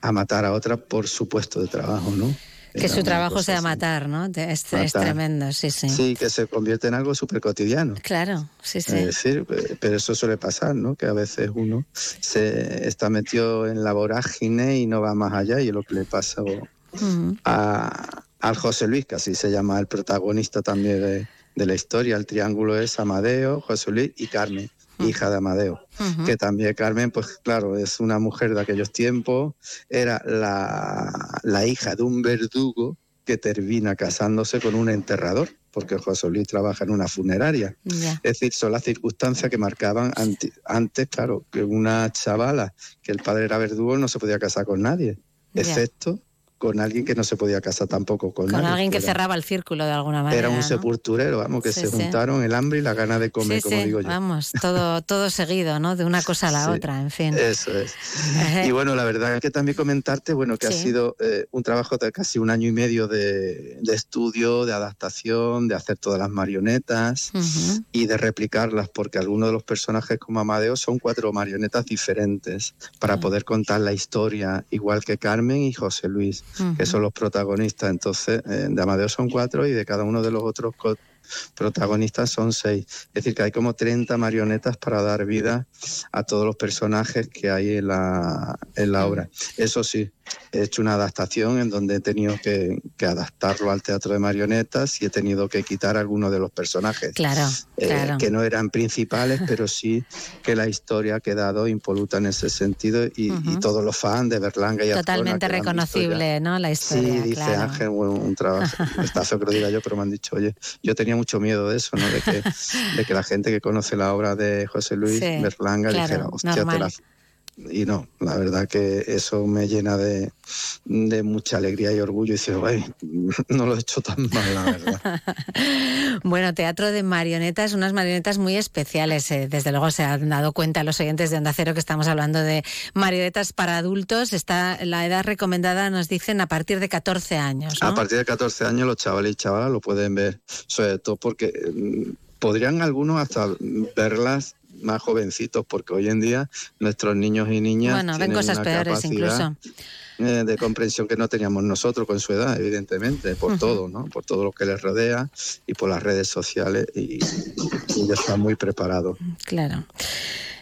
Speaker 39: a matar a otra por su puesto de trabajo, ¿no?
Speaker 1: Que su trabajo sea matar, ¿no? Es, tremendo, sí, sí.
Speaker 39: Sí, que se convierte en algo súper cotidiano.
Speaker 1: Claro, sí, sí.
Speaker 39: Es decir, pero eso suele pasar, ¿no? Que a veces uno se está metido en la vorágine y no va más allá y es lo que le pasa a, al José Luis, que así se llama el protagonista también de, de la historia. El triángulo es Amadeo, José Luis y Carmen, hija de Amadeo. Que también Carmen, pues claro, es una mujer de aquellos tiempos, era la, la hija de un verdugo que termina casándose con un enterrador, porque José Luis trabaja en una funeraria. Es decir, son las circunstancias que marcaban antes, claro, que una chavala, que el padre era verdugo, no se podía casar con nadie, excepto con alguien que no se podía casar tampoco con,
Speaker 1: con alguien que cerraba el círculo de alguna manera.
Speaker 39: Era un sepulturero, vamos, que se juntaron el hambre y la gana de comer, como digo yo.
Speaker 1: Vamos, todo, todo seguido, ¿no? De una cosa a la otra, en fin.
Speaker 39: Eso es. y bueno, la verdad es que también comentarte, bueno, que ha sido eh, un trabajo de casi un año y medio de, estudio, de adaptación, de hacer todas las marionetas y de replicarlas, porque algunos de los personajes como Amadeo son cuatro marionetas diferentes para poder contar la historia, igual que Carmen y José Luis que son los protagonistas. Entonces, de Amadeo son cuatro y de cada uno de los otros protagonistas son seis. Es decir, que hay como 30 marionetas para dar vida a todos los personajes que hay en la, en la obra. Eso sí, he hecho una adaptación en donde he tenido que, adaptarlo al teatro de marionetas y he tenido que quitar algunos de los personajes.
Speaker 1: Claro,
Speaker 39: eh, Que no eran principales, pero sí que la historia ha quedado impoluta en ese sentido y, todos los fans de Berlanga y
Speaker 1: Totalmente reconocible, ¿no? La historia.
Speaker 39: Sí, dice Ángel, un trabajo. Está feo que lo diga yo, pero me han dicho, oye, yo tenía mucho miedo de eso, ¿no? De que, de que la gente que conoce la obra de José Luis Berlanga dijera, hostia, te la y no, la verdad que eso me llena de, mucha alegría y orgullo y ay, no lo he hecho tan mal, la verdad.
Speaker 1: bueno, teatro de marionetas, unas marionetas muy especiales. Eh, desde luego se han dado cuenta los oyentes de Onda Cero que estamos hablando de marionetas para adultos. Está la edad recomendada, nos dicen, a partir de 14 años.
Speaker 39: A partir de 14 años los chavales y chavalas lo pueden ver, sobre todo porque mm, podrían algunos hasta verlas más jovencitos, porque hoy en día nuestros niños y niñas
Speaker 1: bueno, ven cosas peores incluso
Speaker 39: eh, de comprensión que no teníamos nosotros con su edad, evidentemente, por todo, ¿no? Por todo lo que les rodea y por las redes sociales y, y ya están muy preparados.
Speaker 1: Claro.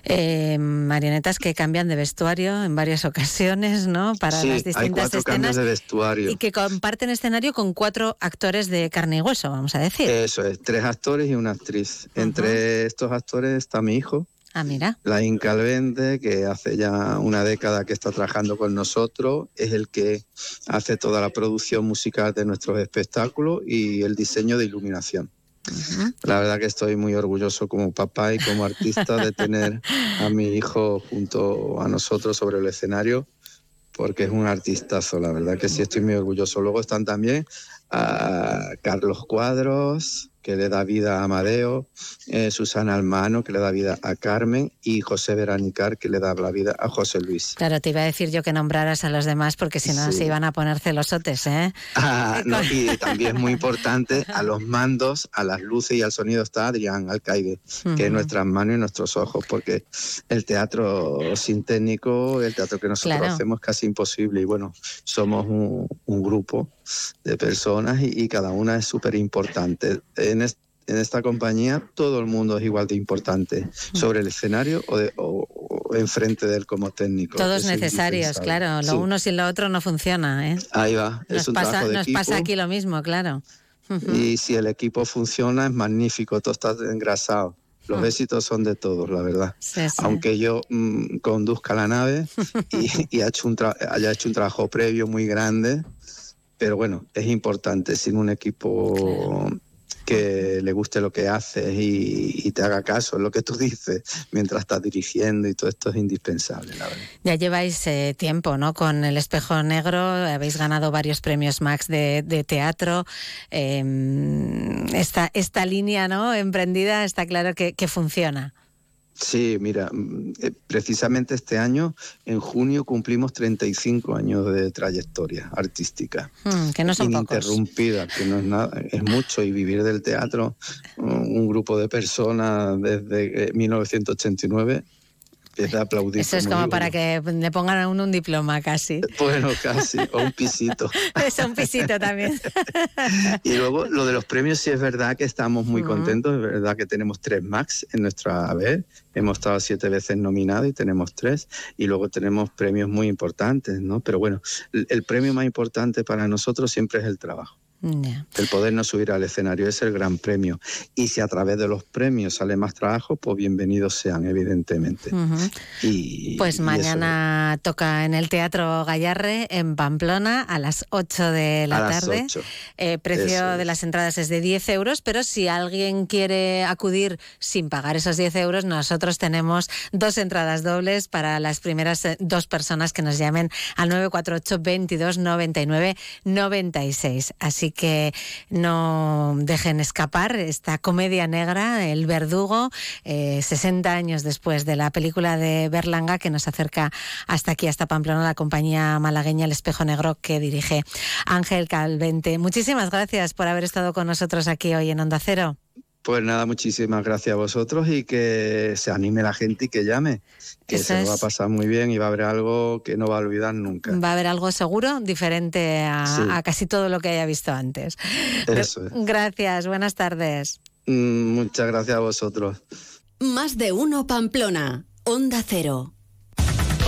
Speaker 1: Eh, marionetas que cambian de vestuario en varias ocasiones, ¿no?
Speaker 39: Para las distintas escenas. De vestuario.
Speaker 1: Y que comparten escenario con cuatro actores de carne y hueso, vamos a decir.
Speaker 39: Eso es, tres actores y una actriz. Entre estos actores está mi hijo.
Speaker 1: Ah, mira.
Speaker 39: La Incalvente, que hace ya una década que está trabajando con nosotros, es el que hace toda la producción musical de nuestros espectáculos y el diseño de iluminación. La verdad que estoy muy orgulloso como papá y como artista de tener a mi hijo junto a nosotros sobre el escenario, porque es un artistazo, la verdad que sí estoy muy orgulloso. Luego están también a Carlos Cuadros, que le da vida a Amadeo, eh, Susana Almano, que le da vida a Carmen, y José Veranicar, que le da la vida a José Luis.
Speaker 1: Claro, te iba a decir yo que nombraras a los demás, porque si no se iban a poner celosotes, ¿eh?
Speaker 39: Ah, y también muy importante, a los mandos, a las luces y al sonido está Adrián Alcaide, que es nuestras manos y nuestros ojos, porque el teatro sin técnico, el teatro que nosotros hacemos es casi imposible, y bueno, somos un, grupo de personas y, y cada una es súper importante en, esta compañía todo el mundo es igual de importante, sobre el escenario o, de, enfrente de él como técnico.
Speaker 1: Todos necesarios, claro. Lo uno sin lo otro no funciona. ¿eh?
Speaker 39: Ahí va.
Speaker 1: Nos, pasa, nos pasa aquí lo mismo, claro.
Speaker 39: Y si el equipo funciona, es magnífico, todo está engrasado. Los éxitos son de todos, la verdad. Aunque yo mm, conduzca la nave y, hecho un haya hecho un trabajo previo muy grande, pero bueno, es importante. Sin un equipo que le guste lo que haces y, te haga caso en lo que tú dices mientras estás dirigiendo y todo esto es indispensable, la verdad.
Speaker 1: Ya lleváis eh, tiempo, ¿no? Con El Espejo Negro, habéis ganado varios premios Max de, teatro. Em, esta, esta línea, ¿no? Emprendida está claro que funciona.
Speaker 39: Sí, mira, mm, eh, precisamente este año, en junio, cumplimos 35 años de trayectoria artística.
Speaker 1: Hmm, que no son
Speaker 39: Ininterrumpida, que no es nada, es mucho. Y vivir del teatro, un grupo de personas desde 1989 eh,
Speaker 1: eso es como, para que le pongan a uno un diploma casi.
Speaker 39: Bueno, casi, o un pisito.
Speaker 1: es un pisito también.
Speaker 39: y luego lo de los premios sí es verdad que estamos muy contentos, es verdad que tenemos tres Max en nuestra vez, hemos estado siete veces nominados y tenemos tres, y luego tenemos premios muy importantes, ¿no? Pero bueno, el premio más importante para nosotros siempre es el trabajo El poder no subir al escenario es el gran premio. Y si a través de los premios sale más trabajo, pues bienvenidos sean, evidentemente. y,
Speaker 1: pues mañana toca en el Teatro Gallarre, en Pamplona, a las 8 de la tarde. El eh, precio de las entradas es de 10 euros, pero si alguien quiere acudir sin pagar esos 10 euros, nosotros tenemos dos entradas dobles para las primeras eh, dos personas que nos llamen al 948 22 99 96. Así que no dejen escapar esta comedia negra, El Verdugo, 60 eh, años después de la película de Berlanga que nos acerca hasta aquí, hasta Pamplona, la compañía malagueña El Espejo Negro que dirige Ángel Calvente. Muchísimas gracias por haber estado con nosotros aquí hoy en Onda Cero.
Speaker 39: Pues nada, muchísimas gracias a vosotros y que se anime la gente y que llame, que se va a pasar muy bien y va a haber algo que no va a olvidar nunca.
Speaker 1: Va a haber algo seguro, diferente a, casi todo lo que haya visto antes.
Speaker 39: Eso
Speaker 1: Gracias, buenas tardes.
Speaker 39: Mm, muchas gracias a vosotros.
Speaker 26: Más de uno Pamplona, Onda Cero.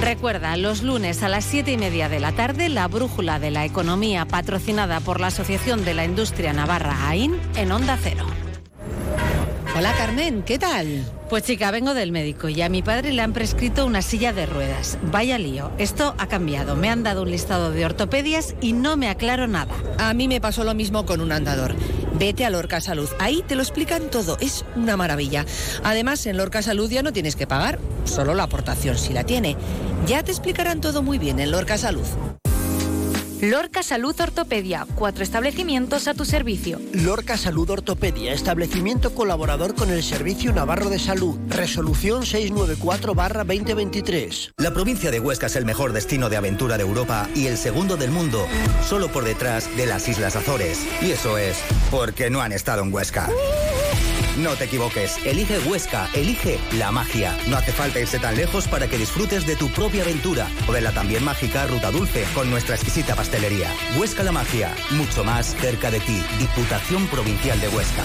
Speaker 1: Recuerda, los lunes a las 7 y media de la tarde, la brújula de la economía patrocinada por la Asociación de la Industria Navarra AIN en Onda Cero.
Speaker 4: Hola Carmen, ¿qué tal?
Speaker 1: Pues chica, vengo del médico y a mi padre le han prescrito una silla de ruedas. Vaya lío, esto ha cambiado. Me han dado un listado de ortopedias y no me aclaro nada.
Speaker 4: A mí me pasó lo mismo con un andador. Vete a Lorca Salud, ahí te lo explican todo, es una maravilla. Además, en Lorca Salud ya no tienes que pagar, solo la aportación si la tiene. Ya te explicarán todo muy bien en Lorca Salud.
Speaker 18: Lorca Salud Ortopedia, cuatro establecimientos a tu servicio.
Speaker 40: Lorca Salud Ortopedia, establecimiento colaborador con el Servicio Navarro de Salud. Resolución 694-2023.
Speaker 41: La provincia de Huesca es el mejor destino de aventura de Europa y el segundo del mundo, solo por detrás de las Islas Azores. Y eso es porque no han estado en Huesca. No te equivoques, elige Huesca, elige la magia. No hace falta irse tan lejos para que disfrutes de tu propia aventura o de la también mágica Ruta Dulce con nuestra exquisita pastelería. Huesca la magia, mucho más cerca de ti. Diputación Provincial de Huesca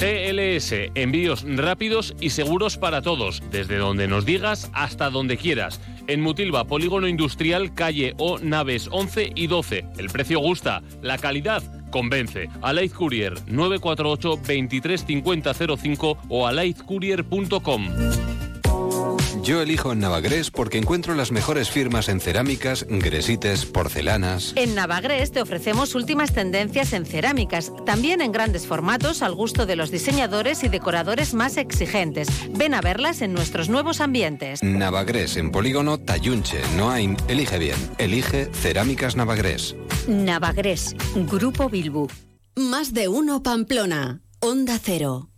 Speaker 42: GLS, envíos rápidos y seguros para todos, desde donde nos digas hasta donde quieras. En Mutilva, Polígono Industrial, calle O Naves 11 y 12. El precio gusta, la calidad convence. Alaid Courier 948 235005 o alaidcourier.com.
Speaker 36: Yo elijo en Navagres porque encuentro las mejores firmas en cerámicas, gresites, porcelanas.
Speaker 1: En Navagres te ofrecemos últimas tendencias en cerámicas, también en grandes formatos al gusto de los diseñadores y decoradores más exigentes. Ven a verlas en nuestros nuevos ambientes.
Speaker 36: Navagres en Polígono Tayunche, Noain. Elige bien. Elige Cerámicas Navagres.
Speaker 26: Navagres, Grupo Bilbu. Más de uno Pamplona. Onda Cero.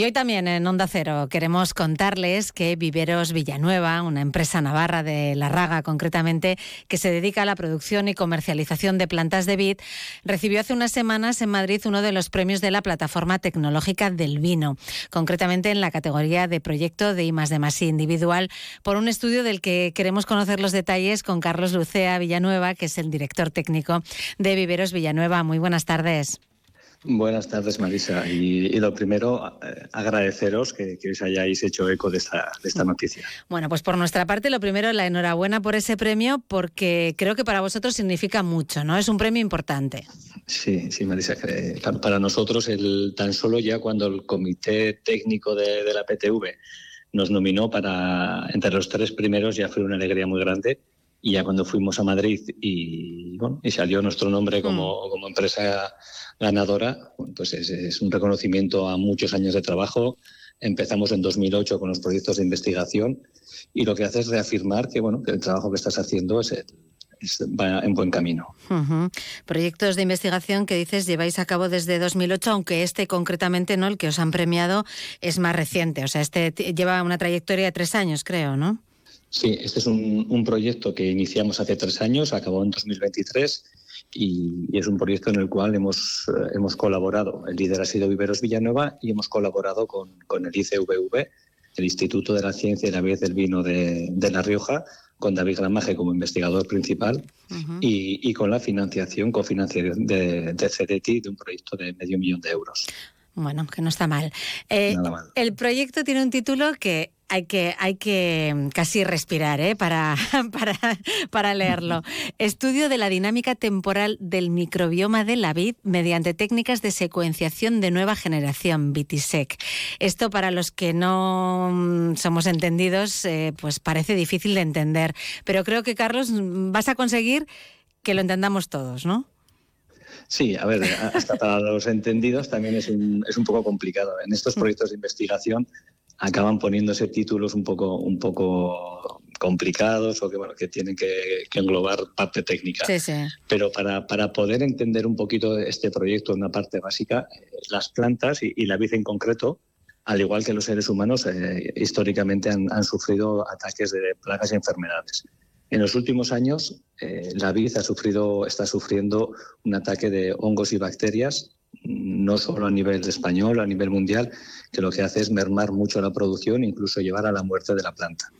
Speaker 1: Y hoy también en Onda Cero queremos contarles que Viveros Villanueva, una empresa navarra de La Raga concretamente, que se dedica a la producción y comercialización de plantas de vid, recibió hace unas semanas en Madrid uno de los premios de la plataforma tecnológica del vino, concretamente en la categoría de proyecto de I de individual, por un estudio del que queremos conocer los detalles con Carlos Lucea Villanueva, que es el director técnico de Viveros Villanueva. Muy buenas tardes.
Speaker 43: Buenas tardes, Marisa. Y, lo primero, eh, agradeceros que, os hayáis hecho eco de esta, de esta noticia.
Speaker 1: Bueno, pues por nuestra parte, lo primero, la enhorabuena por ese premio, porque creo que para vosotros significa mucho, ¿no? Es un premio importante.
Speaker 43: Sí, sí, Marisa. Para nosotros, el, tan solo ya cuando el comité técnico de, de la PTV nos nominó para entre los tres primeros, ya fue una alegría muy grande y ya cuando fuimos a Madrid y, bueno, y salió nuestro nombre como, mm. como empresa ganadora, pues es, un reconocimiento a muchos años de trabajo. Empezamos en 2008 con los proyectos de investigación y lo que hace es reafirmar que, bueno, que el trabajo que estás haciendo es, va en buen camino.
Speaker 1: Proyectos de investigación que dices lleváis a cabo desde 2008, aunque este concretamente, no el que os han premiado, es más reciente. O sea, este lleva una trayectoria de tres años, creo, ¿no?
Speaker 43: Sí, este es un, proyecto que iniciamos hace tres años, acabó en 2023 y, es un proyecto en el cual hemos, eh, hemos colaborado. El líder ha sido Viveros Villanueva y hemos colaborado con, con el ICVV, el Instituto de la Ciencia y la Vida del Vino de, de La Rioja, con David Gramaje como investigador principal y, y, con la financiación, cofinanciación de, de CDT de un proyecto de medio millón de euros.
Speaker 1: Bueno, que no está mal. Eh, el proyecto tiene un título que hay que, hay que mm, casi respirar ¿eh? para, para, para leerlo. Estudio de la dinámica temporal del microbioma de la vid mediante técnicas de secuenciación de nueva generación, BITISEC. Esto para los que no mm, somos entendidos, eh, pues parece difícil de entender. Pero creo que, Carlos, mm, vas a conseguir que lo entendamos todos, ¿no?
Speaker 43: Sí, a ver, hasta para los entendidos también es un, es un poco complicado. En estos proyectos de investigación acaban poniéndose títulos un poco, un poco complicados o que, bueno, que tienen que, englobar parte técnica.
Speaker 1: Sí, sí.
Speaker 43: Pero para, para, poder entender un poquito este proyecto, una parte básica, las plantas y, la vid en concreto, al igual que los seres humanos, eh, históricamente han, han, sufrido ataques de plagas y enfermedades. En los últimos años, eh, la vid ha sufrido, está sufriendo un ataque de hongos y bacterias no solo a nivel español, a nivel mundial, que lo que hace es mermar mucho la producción, incluso llevar a la muerte de la planta.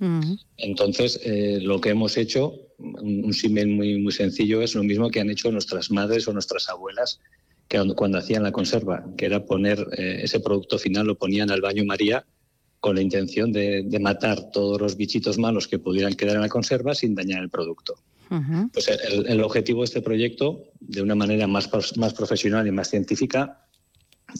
Speaker 43: Entonces, eh, lo que hemos hecho, un, símil muy, muy sencillo, es lo mismo que han hecho nuestras madres o nuestras abuelas que cuando hacían la conserva, que era poner eh, ese producto final, lo ponían al baño María con la intención de, de matar todos los bichitos malos que pudieran quedar en la conserva sin dañar el producto. Pues el, objetivo de este proyecto, de una manera más, más profesional y más científica,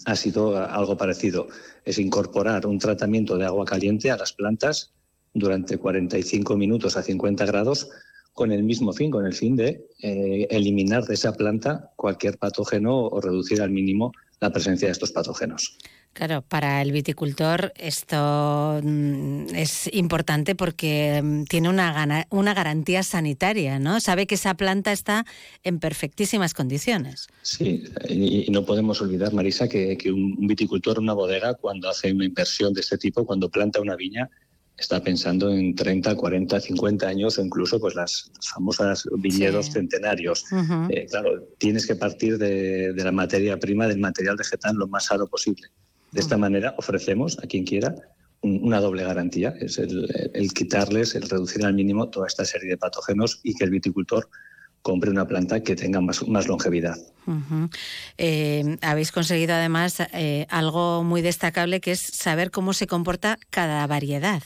Speaker 43: ha sido algo parecido. Es incorporar un tratamiento de agua caliente a las plantas durante 45 minutos a 50 grados con el mismo fin, con el fin de eh, eliminar de esa planta cualquier patógeno o reducir al mínimo la presencia de estos patógenos.
Speaker 1: Claro, para el viticultor esto mm, es importante porque mm, tiene una, una garantía sanitaria, ¿no? Sabe que esa planta está en perfectísimas condiciones.
Speaker 43: Sí, y no podemos olvidar, Marisa, que, un viticultor, una bodega, cuando hace una inversión de este tipo, cuando planta una viña, está pensando en 30, 40, 50 años o incluso pues las famosas viñedos centenarios. Eh, claro, tienes que partir de, de, la materia prima, del material vegetal lo más sano posible. De esta manera ofrecemos a quien quiera una doble garantía, es el, quitarles, el reducir al mínimo toda esta serie de patógenos y que el viticultor compre una planta que tenga más, más longevidad.
Speaker 1: Eh, habéis conseguido además eh, algo muy destacable que es saber cómo se comporta cada variedad.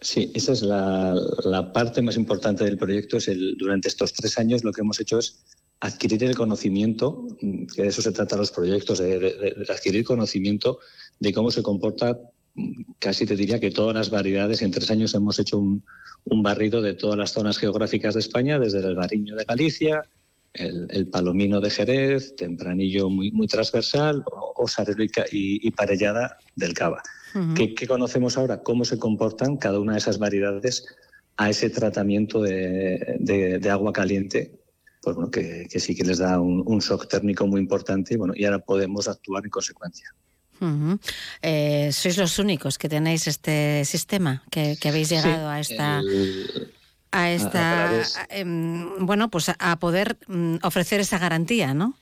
Speaker 43: Sí, esa es la, parte más importante del proyecto. Es el, durante estos tres años lo que hemos hecho es adquirir el conocimiento, que de eso se trata los proyectos, de, adquirir conocimiento de cómo se comporta, casi te diría que todas las variedades. En tres años hemos hecho un, barrido de todas las zonas geográficas de España, desde el Bariño de Galicia, el, Palomino de Jerez, Tempranillo muy, muy transversal, o, y, Parellada del Cava. ¿Qué, conocemos ahora? ¿Cómo se comportan cada una de esas variedades a ese tratamiento de agua caliente pues bueno, que, sí que les da un, shock térmico muy importante y, bueno, y ahora podemos actuar en consecuencia.
Speaker 1: Eh, sois los únicos que tenéis este sistema, que, habéis llegado a esta... a esta em, bueno pues a poder mm, ofrecer esa garantía no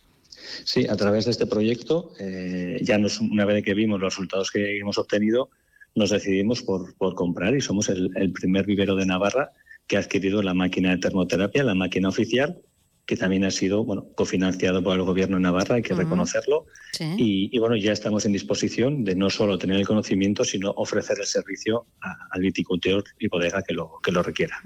Speaker 43: sí a través de este proyecto eh, ya nos, una vez que vimos los resultados que hemos obtenido nos decidimos por, por comprar y somos el, el primer vivero de Navarra que ha adquirido la máquina de termoterapia la máquina oficial que también ha sido bueno, cofinanciado por el gobierno de Navarra, hay que reconocerlo. Y, bueno, ya estamos en disposición de no solo tener el conocimiento, sino ofrecer el servicio al viticultor y bodega que lo, que lo requiera.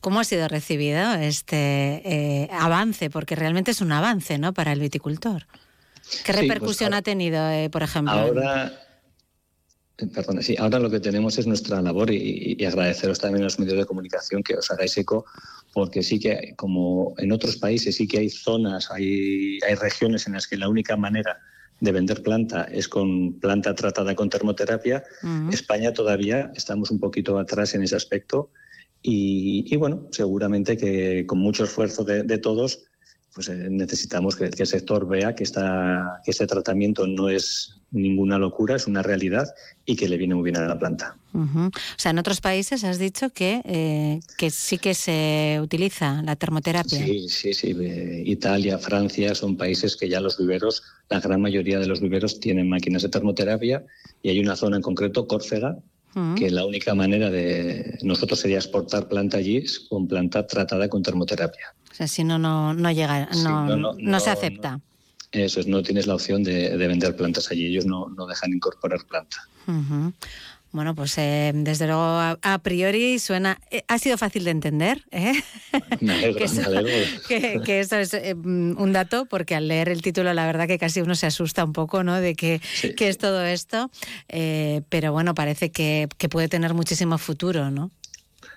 Speaker 1: ¿Cómo ha sido recibido este eh, avance? Porque realmente es un avance ¿no? para el viticultor. ¿Qué pues repercusión ha tenido, eh, por ejemplo?
Speaker 43: Ahora, Perdón, sí, ahora lo que tenemos es nuestra labor y, agradeceros también a los medios de comunicación que os hagáis eco, porque sí que, como en otros países, sí que hay zonas, hay, hay regiones en las que la única manera de vender planta es con planta tratada con termoterapia. España todavía estamos un poquito atrás en ese aspecto y, bueno, seguramente que con mucho esfuerzo de, de todos pues eh, necesitamos que, el sector vea que, esta, que este tratamiento no es ninguna locura, es una realidad y que le viene muy bien a la planta.
Speaker 1: O sea, en otros países has dicho que, eh, que sí que se utiliza la termoterapia.
Speaker 43: Sí, sí, sí. Eh, Italia, Francia son países que ya los viveros, la gran mayoría de los viveros tienen máquinas de termoterapia y hay una zona en concreto, Córcega, que la única manera de nosotros sería exportar planta allí con planta tratada con termoterapia.
Speaker 1: O sea, si no, no, no llega, no, se acepta.
Speaker 43: Eso es, no tienes la opción de, vender plantas allí, ellos no, dejan incorporar planta.
Speaker 1: Bueno, pues eh, desde luego a, priori suena. Eh, ha sido fácil de entender. ¿eh?
Speaker 43: Me alegro,
Speaker 1: que, eso, es mm, un dato, porque al leer el título, la verdad que casi uno se asusta un poco, ¿no? De que, es todo esto. pero bueno, parece que, puede tener muchísimo futuro, ¿no?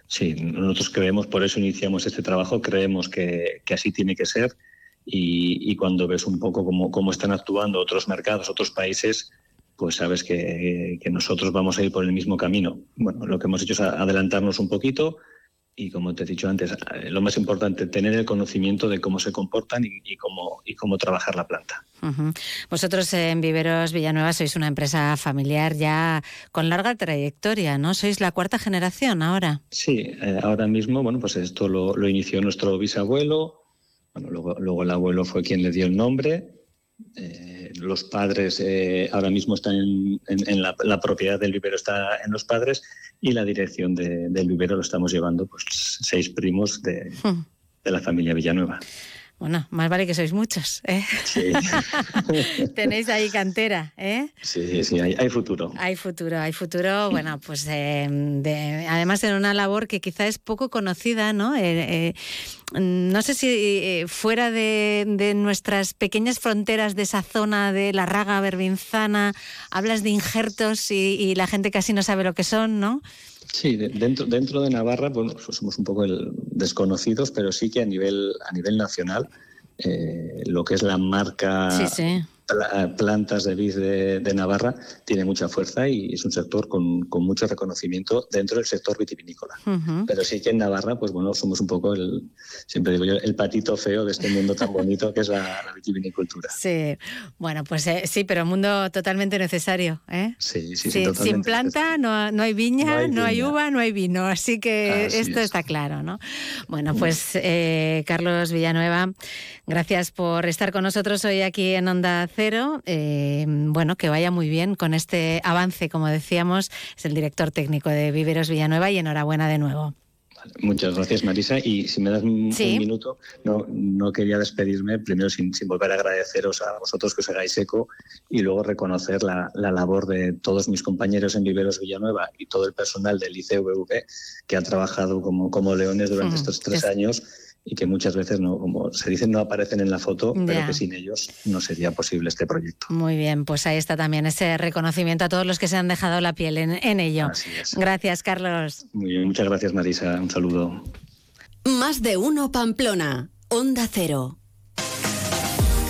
Speaker 43: Sí, nosotros creemos, por eso iniciamos este trabajo, creemos que, así tiene que ser. Y, cuando ves un poco cómo, cómo están actuando otros mercados, otros países, pues sabes que, nosotros vamos a ir por el mismo camino. Bueno, lo que hemos hecho es adelantarnos un poquito y, como te he dicho antes, eh, lo más importante, tener el conocimiento de cómo se comportan y, cómo, y cómo trabajar la planta.
Speaker 1: Vosotros en Viveros Villanueva sois una empresa familiar ya con larga trayectoria, ¿no? Sois la cuarta generación ahora.
Speaker 43: Sí, eh, ahora mismo, bueno, pues esto lo, inició nuestro bisabuelo, bueno, luego, luego el abuelo fue quien le dio el nombre eh, los padres eh, ahora mismo están en, la, propiedad del vivero está en los padres y la dirección del vivero lo estamos llevando pues seis primos de, hmm. de la familia Villanueva.
Speaker 1: Bueno, más vale que sois muchos. ¿eh?
Speaker 43: Sí.
Speaker 1: Tenéis ahí cantera, ¿eh?
Speaker 43: Sí, sí, hay, futuro.
Speaker 1: Hay futuro, hay futuro. Bueno, pues eh, además en una labor que quizá es poco conocida, ¿no? Eh, no sé si fuera de, nuestras pequeñas fronteras de esa zona de la raga bervinzana hablas de injertos y, y la gente casi no sabe lo que son, ¿no?
Speaker 43: Sí, dentro, dentro de Navarra, bueno, somos un poco desconocidos, pero sí que a nivel, a nivel nacional, eh, lo que es la marca plantas de vid de, Navarra tiene mucha fuerza y es un sector con, mucho reconocimiento dentro del sector vitivinícola. Pero sí que en Navarra, pues bueno, somos un poco el, siempre digo yo, el patito feo de este mundo tan bonito que es la, vitivinicultura.
Speaker 1: Sí, bueno, pues eh, sí, pero un mundo totalmente necesario. ¿eh?
Speaker 43: Sí, sí,
Speaker 1: sí. sin planta no, hay viña, no hay, uva, no hay vino, así que esto está claro, ¿no? Bueno, pues eh, Carlos Villanueva, gracias por estar con nosotros hoy aquí en Onda eh, bueno, que vaya muy bien con este avance, como decíamos, es el director técnico de Viveros Villanueva y enhorabuena de nuevo.
Speaker 43: Muchas gracias, Marisa. Y si me das un, minuto, no, no quería despedirme, primero sin, volver a agradeceros a vosotros que os hagáis eco y luego reconocer la, labor de todos mis compañeros en Viveros Villanueva y todo el personal del ICVV que ha trabajado como, como leones durante estos tres años y que muchas veces, no, como se dice, no aparecen en la foto, pero que sin ellos no sería posible este proyecto.
Speaker 1: Muy bien, pues ahí está también ese reconocimiento a todos los que se han dejado la piel en, en ello. Gracias, Carlos.
Speaker 43: Muy bien, muchas gracias, Marisa. Un saludo.
Speaker 26: Más de uno, Pamplona. Onda Cero.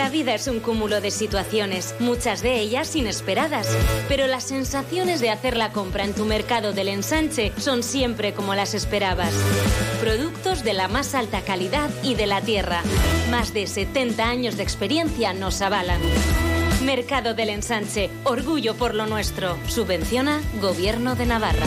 Speaker 44: La vida es un cúmulo de situaciones, muchas de ellas inesperadas, pero las sensaciones de hacer la compra en tu mercado del ensanche son siempre como las esperabas. Productos de la más alta calidad y de la tierra. Más de 70 años de experiencia nos avalan. Mercado del Ensanche, orgullo por lo nuestro. Subvenciona Gobierno de Navarra.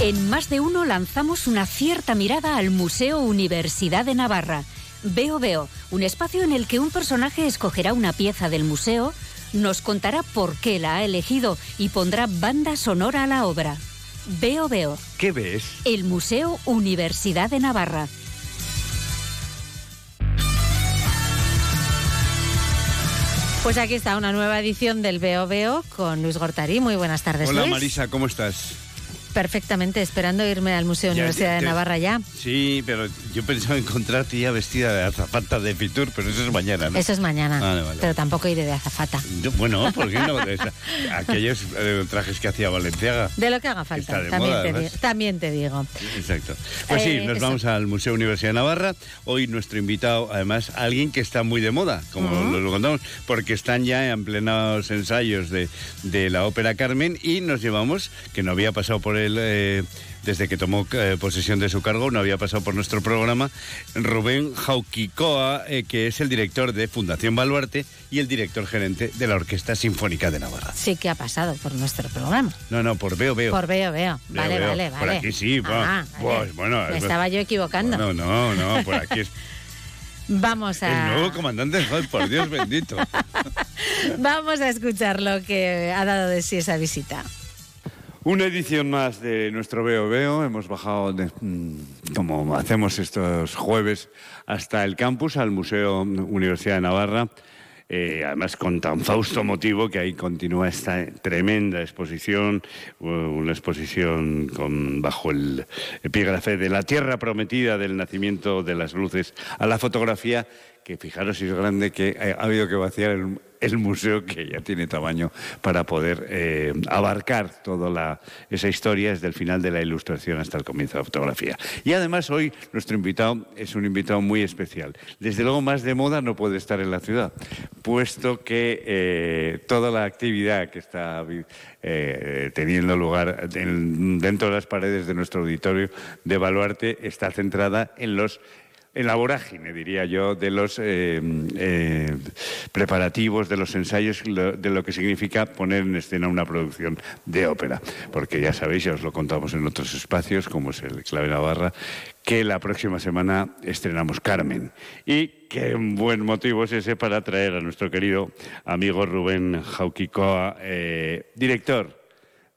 Speaker 45: En más de uno lanzamos una cierta mirada al Museo Universidad de Navarra. Veo Veo, un espacio en el que un personaje escogerá una pieza del museo, nos contará por qué la ha elegido y pondrá banda sonora a la obra. Veo Veo,
Speaker 46: ¿Qué ves?
Speaker 45: el Museo Universidad de Navarra.
Speaker 1: Pues aquí está una nueva edición del Veo Veo con Luis Gortarí. Muy buenas tardes,
Speaker 46: Hola
Speaker 1: Luis.
Speaker 46: Marisa, ¿cómo estás?
Speaker 1: Perfectamente, esperando irme al Museo
Speaker 46: Ya,
Speaker 1: Universidad
Speaker 46: ya,
Speaker 1: de Navarra ya.
Speaker 46: Sí, pero yo pensaba encontrarte ya vestida de azafata de Fitur, pero eso es mañana, ¿no?
Speaker 1: Eso es mañana,
Speaker 46: Vale, vale.
Speaker 1: pero tampoco iré de azafata.
Speaker 46: Yo- bueno, ¿por qué no? Aquellos eh, trajes que hacía Valenciaga.
Speaker 1: De lo que haga falta, también,
Speaker 46: moda,
Speaker 1: te también digo.
Speaker 46: Exacto. Pues sí,
Speaker 1: Eh,
Speaker 46: nos
Speaker 1: eso.
Speaker 46: vamos al Museo Universidad de Navarra. Hoy nuestro invitado, además, alguien que está muy de moda, como
Speaker 1: Ujú.
Speaker 46: lo, lo contamos, porque están ya en plenos ensayos de, de la ópera Carmen y nos llevamos, que no había pasado por él eh, desde que tomó eh, posesión de su cargo, no había pasado por nuestro programa, Rubén Jauquicoa, eh, que es el director de Fundación Baluarte y el director gerente de la Orquesta Sinfónica de Navarra.
Speaker 1: Sí que ha pasado por nuestro programa.
Speaker 46: No, no, por Veo Veo.
Speaker 1: Por Veo Veo. Vale,
Speaker 46: veo.
Speaker 1: vale, vale.
Speaker 46: Por aquí sí, va.
Speaker 1: Ah,
Speaker 46: Pues,
Speaker 1: vale.
Speaker 46: bueno,
Speaker 1: Me estaba yo equivocando.
Speaker 46: No, no, no, por aquí es
Speaker 1: Vamos
Speaker 46: el
Speaker 1: a,
Speaker 46: nuevo comandante. Por Dios bendito.
Speaker 1: vamos a escuchar lo que ha dado de sí esa visita.
Speaker 46: Una edición más de nuestro Veo Veo. Hemos bajado, de- mm, como hacemos estos jueves, hasta el campus, al Museo Universidad de Navarra. Eh, además, con tan fausto motivo que ahí continúa esta tremenda exposición, una exposición con, bajo el epígrafe de la tierra prometida del nacimiento de las luces a la fotografía, que fijaros si es grande que eh, ha habido que vaciar el, museo que ya tiene tamaño para poder eh, abarcar toda la, esa historia desde el final de la ilustración hasta el comienzo de la fotografía. Y además hoy nuestro invitado es un invitado muy especial. Desde luego más de moda no puede estar en la ciudad, puesto que eh, toda la actividad que está teniendo lugar en- dentro de las paredes de nuestro auditorio de Baluarte está centrada en los en la vorágine, diría yo, de los eh, eh, preparativos, de los ensayos, de lo que significa poner en escena una producción de ópera. Porque ya sabéis, ya os lo contamos en otros espacios, como es el Clave Navarra, que la próxima semana estrenamos Carmen. Y qué buen motivo es ese para traer a nuestro querido amigo Rubén Jauquicoa, eh, director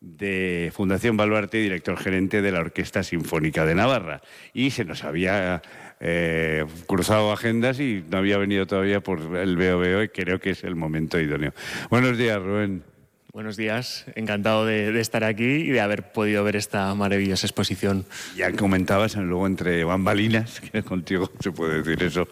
Speaker 46: de Fundación Baluarte y director gerente de la Orquesta Sinfónica de Navarra. Y se nos había eh, cruzado agendas y no había venido todavía por el VOVO y creo que es el momento idóneo. Buenos días, Rubén.
Speaker 47: Buenos días, encantado de, de estar aquí y de haber podido ver esta maravillosa exposición.
Speaker 46: Ya comentabas luego entre bambalinas, que contigo se puede decir eso,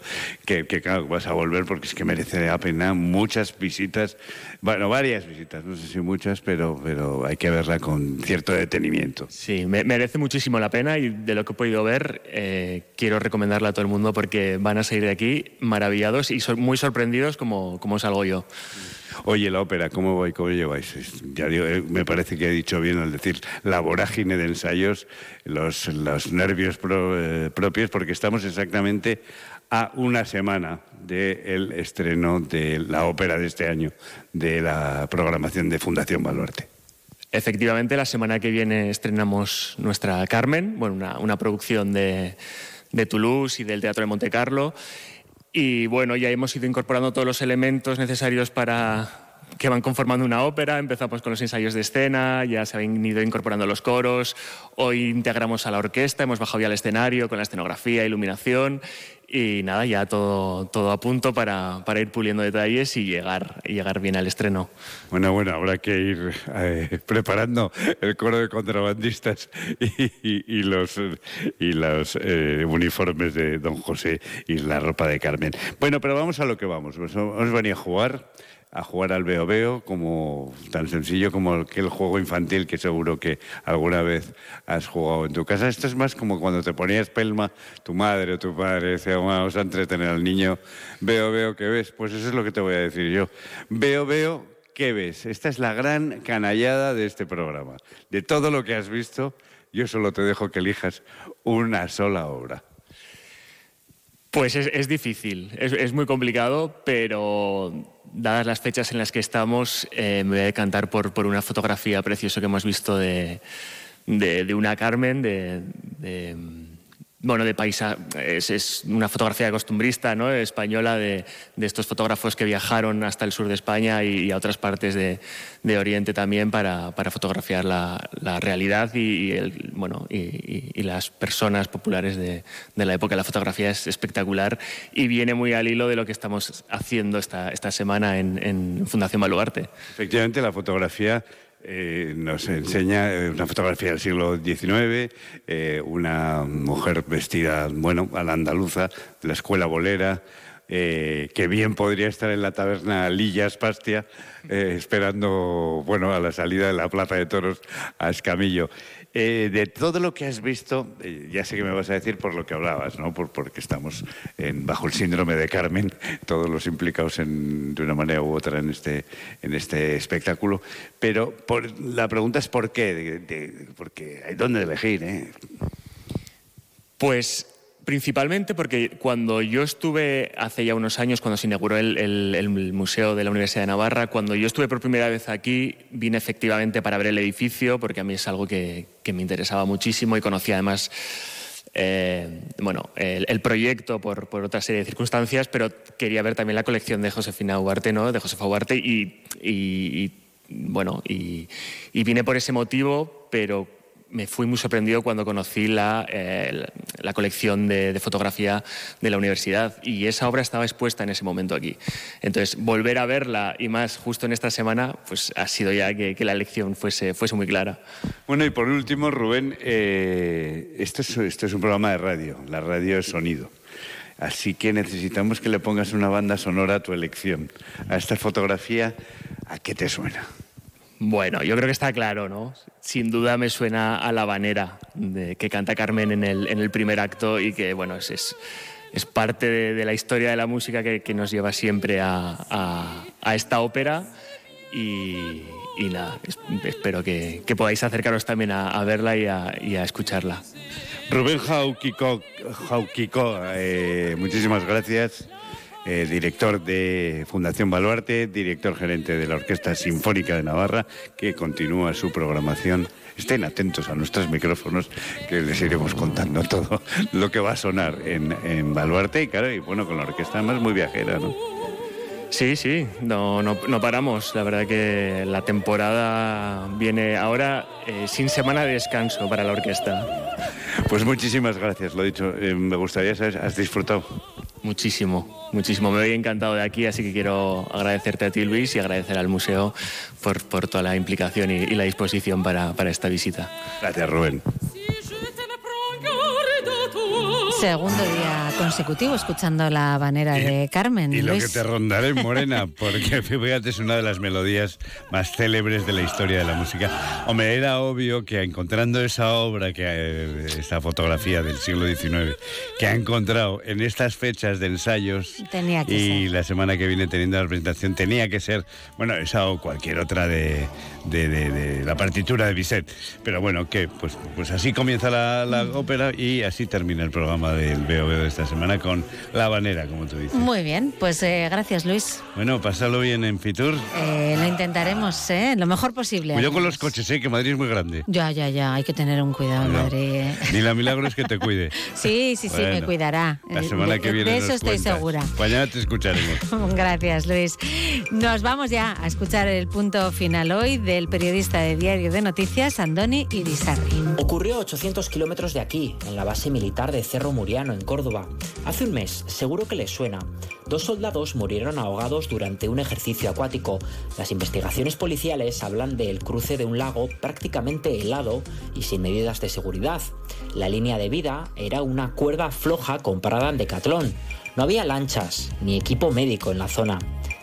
Speaker 46: que, que claro, vas a volver porque es que merece la pena muchas visitas, bueno, varias visitas, no sé si muchas, pero, pero hay que verla con cierto detenimiento.
Speaker 47: Sí, me- merece muchísimo la pena y de lo que he podido ver eh, quiero recomendarla a todo el mundo porque van a salir de aquí maravillados y muy sorprendidos como, como salgo yo.
Speaker 46: Oye, la ópera, ¿cómo, voy, cómo lleváis? Ya digo, eh, me parece que he dicho bien al decir la vorágine de ensayos, los, nervios pro- eh, propios, porque estamos exactamente a una semana del estreno de la ópera de este año, de la programación de Fundación Baluarte.
Speaker 47: Efectivamente, la semana que viene estrenamos nuestra Carmen, bueno, una, producción de, de Toulouse y del Teatro de Monte Carlo. Y bueno, ya hemos ido incorporando todos los elementos necesarios para que van conformando una ópera. Empezamos con los ensayos de escena, ya se han ido incorporando los coros. Hoy integramos a la orquesta, hemos bajado ya al escenario con la escenografía, iluminación y nada, ya todo, todo a punto para, para, ir puliendo detalles y llegar, y llegar bien al estreno.
Speaker 46: Bueno, bueno, habrá que ir eh, preparando el coro de contrabandistas y, los, y los eh, uniformes de Don José y la ropa de Carmen. Bueno, pero vamos a lo que vamos. Os venía a jugar a jugar al veo veo como tan sencillo como aquel juego infantil que seguro que alguna vez has jugado en tu casa. Esto es más como cuando te ponías pelma tu madre o tu padre decía, vamos a entretener al niño. Veo veo ¿qué ves. Pues eso es lo que te voy a decir yo. Veo veo ¿qué ves. Esta es la gran canallada de este programa. De todo lo que has visto, yo solo te dejo que elijas una sola obra.
Speaker 47: Pues es, difícil, es, muy complicado, pero dadas las fechas en las que estamos, eh, me voy a decantar por, por, una fotografía preciosa que hemos visto de, de, una Carmen, de bueno, de paisa, es, una fotografía costumbrista ¿no? española de, estos fotógrafos que viajaron hasta el sur de España y, a otras partes de, Oriente también para, fotografiar la, realidad y, el, bueno, y, las personas populares de, la época. La fotografía es espectacular y viene muy al hilo de lo que estamos haciendo esta, esta semana en, en Fundación Baluarte.
Speaker 46: Efectivamente, la fotografía eh, nos enseña eh, una fotografía del siglo XIX, eh, una mujer vestida, bueno, a la andaluza, de la escuela bolera, que bien podría estar en la taberna Lillas Pastia, esperando, bueno, a la salida de la Plaza de Toros a Escamillo. Eh, de todo lo que has visto, eh, ya sé que me vas a decir por lo que hablabas, ¿no? Por, porque estamos bajo el síndrome de Carmen, todos los implicados en, de una manera u otra en este, en este espectáculo. Pero por, la pregunta es por qué, porque hay dónde elegir. ¿eh?
Speaker 47: Pues Principalmente porque cuando yo estuve hace ya unos años, cuando se inauguró el, Museo de la Universidad de Navarra, cuando yo estuve por primera vez aquí, vine efectivamente para ver el edificio, porque a mí es algo que, me interesaba muchísimo y conocía además eh, bueno, el, proyecto por, otra serie de circunstancias, pero quería ver también la colección de Josefina Huarte, ¿no? de Josefa Huarte, y, bueno, y, vine por ese motivo, pero me fui muy sorprendido cuando conocí la, eh, la colección de, fotografía de la universidad y esa obra estaba expuesta en ese momento aquí. Entonces, volver a verla y más justo en esta semana, pues ha sido ya que, la elección fuese, fuese muy clara.
Speaker 46: Bueno, y por último, Rubén, eh, es, esto es un programa de radio, la radio es sonido. Así que necesitamos que le pongas una banda sonora a tu elección. A esta fotografía, ¿a qué te suena?
Speaker 47: Bueno, yo creo que está claro, ¿no? Sin duda me suena a la banera de, que canta Carmen en el, en el primer acto y que, bueno, es, es, parte de, la historia de la música que, nos lleva siempre a, a, esta ópera y, nada, espero que, que, podáis acercaros también a, verla y a, a escucharla.
Speaker 46: Rubén Jauquico, Jauquico eh, muchísimas gracias. Eh, director de Fundación Baluarte, director gerente de la Orquesta Sinfónica de Navarra, que continúa su programación. Estén atentos a nuestros micrófonos, que les iremos contando todo lo que va a sonar en, en Baluarte y, claro, y bueno, con la orquesta además muy viajera, ¿no?
Speaker 47: Sí, sí, no, no, no, paramos. La verdad que la temporada viene ahora eh, sin semana de descanso para la orquesta.
Speaker 46: Pues muchísimas gracias, lo dicho. Eh, me gustaría saber, ¿has disfrutado?
Speaker 47: Muchísimo, muchísimo. Me voy encantado de aquí, así que quiero agradecerte a ti, Luis, y agradecer al museo por, por toda la implicación y, y la disposición para, para esta visita.
Speaker 46: Gracias, Rubén.
Speaker 1: Segundo día consecutivo escuchando la banera de Carmen.
Speaker 46: Y lo que te rondaré, Morena, porque fíjate, es una de las melodías más célebres de la historia de la música. Hombre, era obvio que encontrando esa obra, que eh, esta fotografía del siglo XIX, que ha encontrado en estas fechas de ensayos
Speaker 1: tenía que
Speaker 46: y la semana que viene teniendo la presentación, tenía que ser, bueno, esa o cualquier otra de, de, la partitura de Bizet. Pero bueno, que pues, pues así comienza la, la ópera y así termina el programa programa del Veo Veo de esta semana con La Habanera, como tú dices.
Speaker 1: Muy bien, pues eh, gracias Luis.
Speaker 46: Bueno, pásalo bien en Fitur.
Speaker 1: Eh, lo intentaremos, ¿eh? Lo mejor posible.
Speaker 46: Cuidado con los coches, ¿eh? Que Madrid es muy grande.
Speaker 1: Ya, ya, ya, hay que tener un cuidado en Madrid.
Speaker 46: Ni la milagro es que te cuide.
Speaker 1: sí, sí, sí, me cuidará.
Speaker 46: La semana que viene.
Speaker 1: De eso estoy segura.
Speaker 46: Mañana te escucharemos.
Speaker 1: gracias, Luis. Nos vamos ya a escuchar el punto final hoy del periodista de Diario de Noticias, Andoni Irisarri.
Speaker 48: Ocurrió a 800 kilómetros de aquí, en la base militar de Cerro Muriano, en Córdoba. Hace un mes, seguro que les suena. Dos soldados murieron ahogados durante un ejercicio acuático. Las investigaciones policiales hablan del cruce de un lago prácticamente helado y sin medidas de seguridad. La línea de vida era una cuerda floja comprada en Decatlón. No había lanchas ni equipo médico en la zona.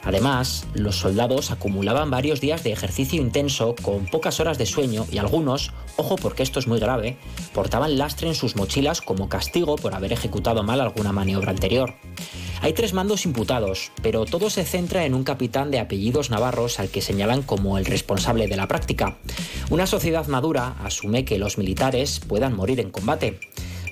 Speaker 48: Además, los soldados acumulaban varios días de ejercicio intenso con pocas horas de sueño y algunos, ojo porque esto es muy grave, portaban lastre en sus mochilas como castigo por haber ejecutado mal alguna maniobra anterior. Hay tres mandos imputados, pero todo se centra en un capitán de apellidos navarros al que señalan como el responsable de la práctica. Una sociedad madura asume que los militares puedan morir en combate.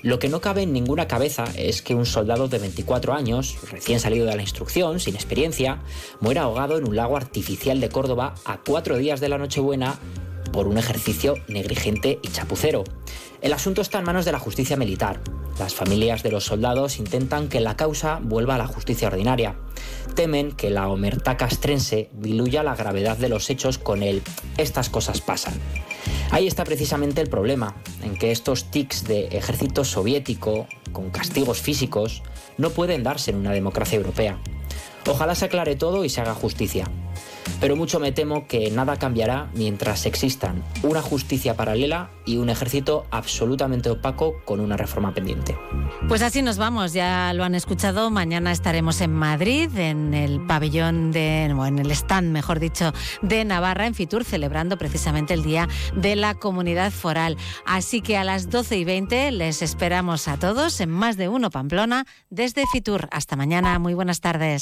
Speaker 48: Lo que no cabe en ninguna cabeza es que un soldado de 24 años, recién salido de la instrucción, sin experiencia, muera ahogado en un lago artificial de Córdoba a cuatro días de la Nochebuena por un ejercicio negligente y chapucero. El asunto está en manos de la justicia militar. Las familias de los soldados intentan que la causa vuelva a la justicia ordinaria. Temen que la omerta castrense diluya la gravedad de los hechos con el estas cosas pasan. Ahí está precisamente el problema, en que estos tics de ejército soviético, con castigos físicos, no pueden darse en una democracia europea. Ojalá se aclare todo y se haga justicia. Pero mucho me temo que nada cambiará mientras existan una justicia paralela y un ejército absolutamente opaco con una reforma pendiente.
Speaker 1: Pues así nos vamos, ya lo han escuchado. Mañana estaremos en Madrid, en el pabellón de, o en el stand, mejor dicho, de Navarra, en Fitur, celebrando precisamente el Día de la Comunidad Foral. Así que a las 12 y 20 les esperamos a todos en más de uno Pamplona desde Fitur. Hasta mañana, muy buenas tardes.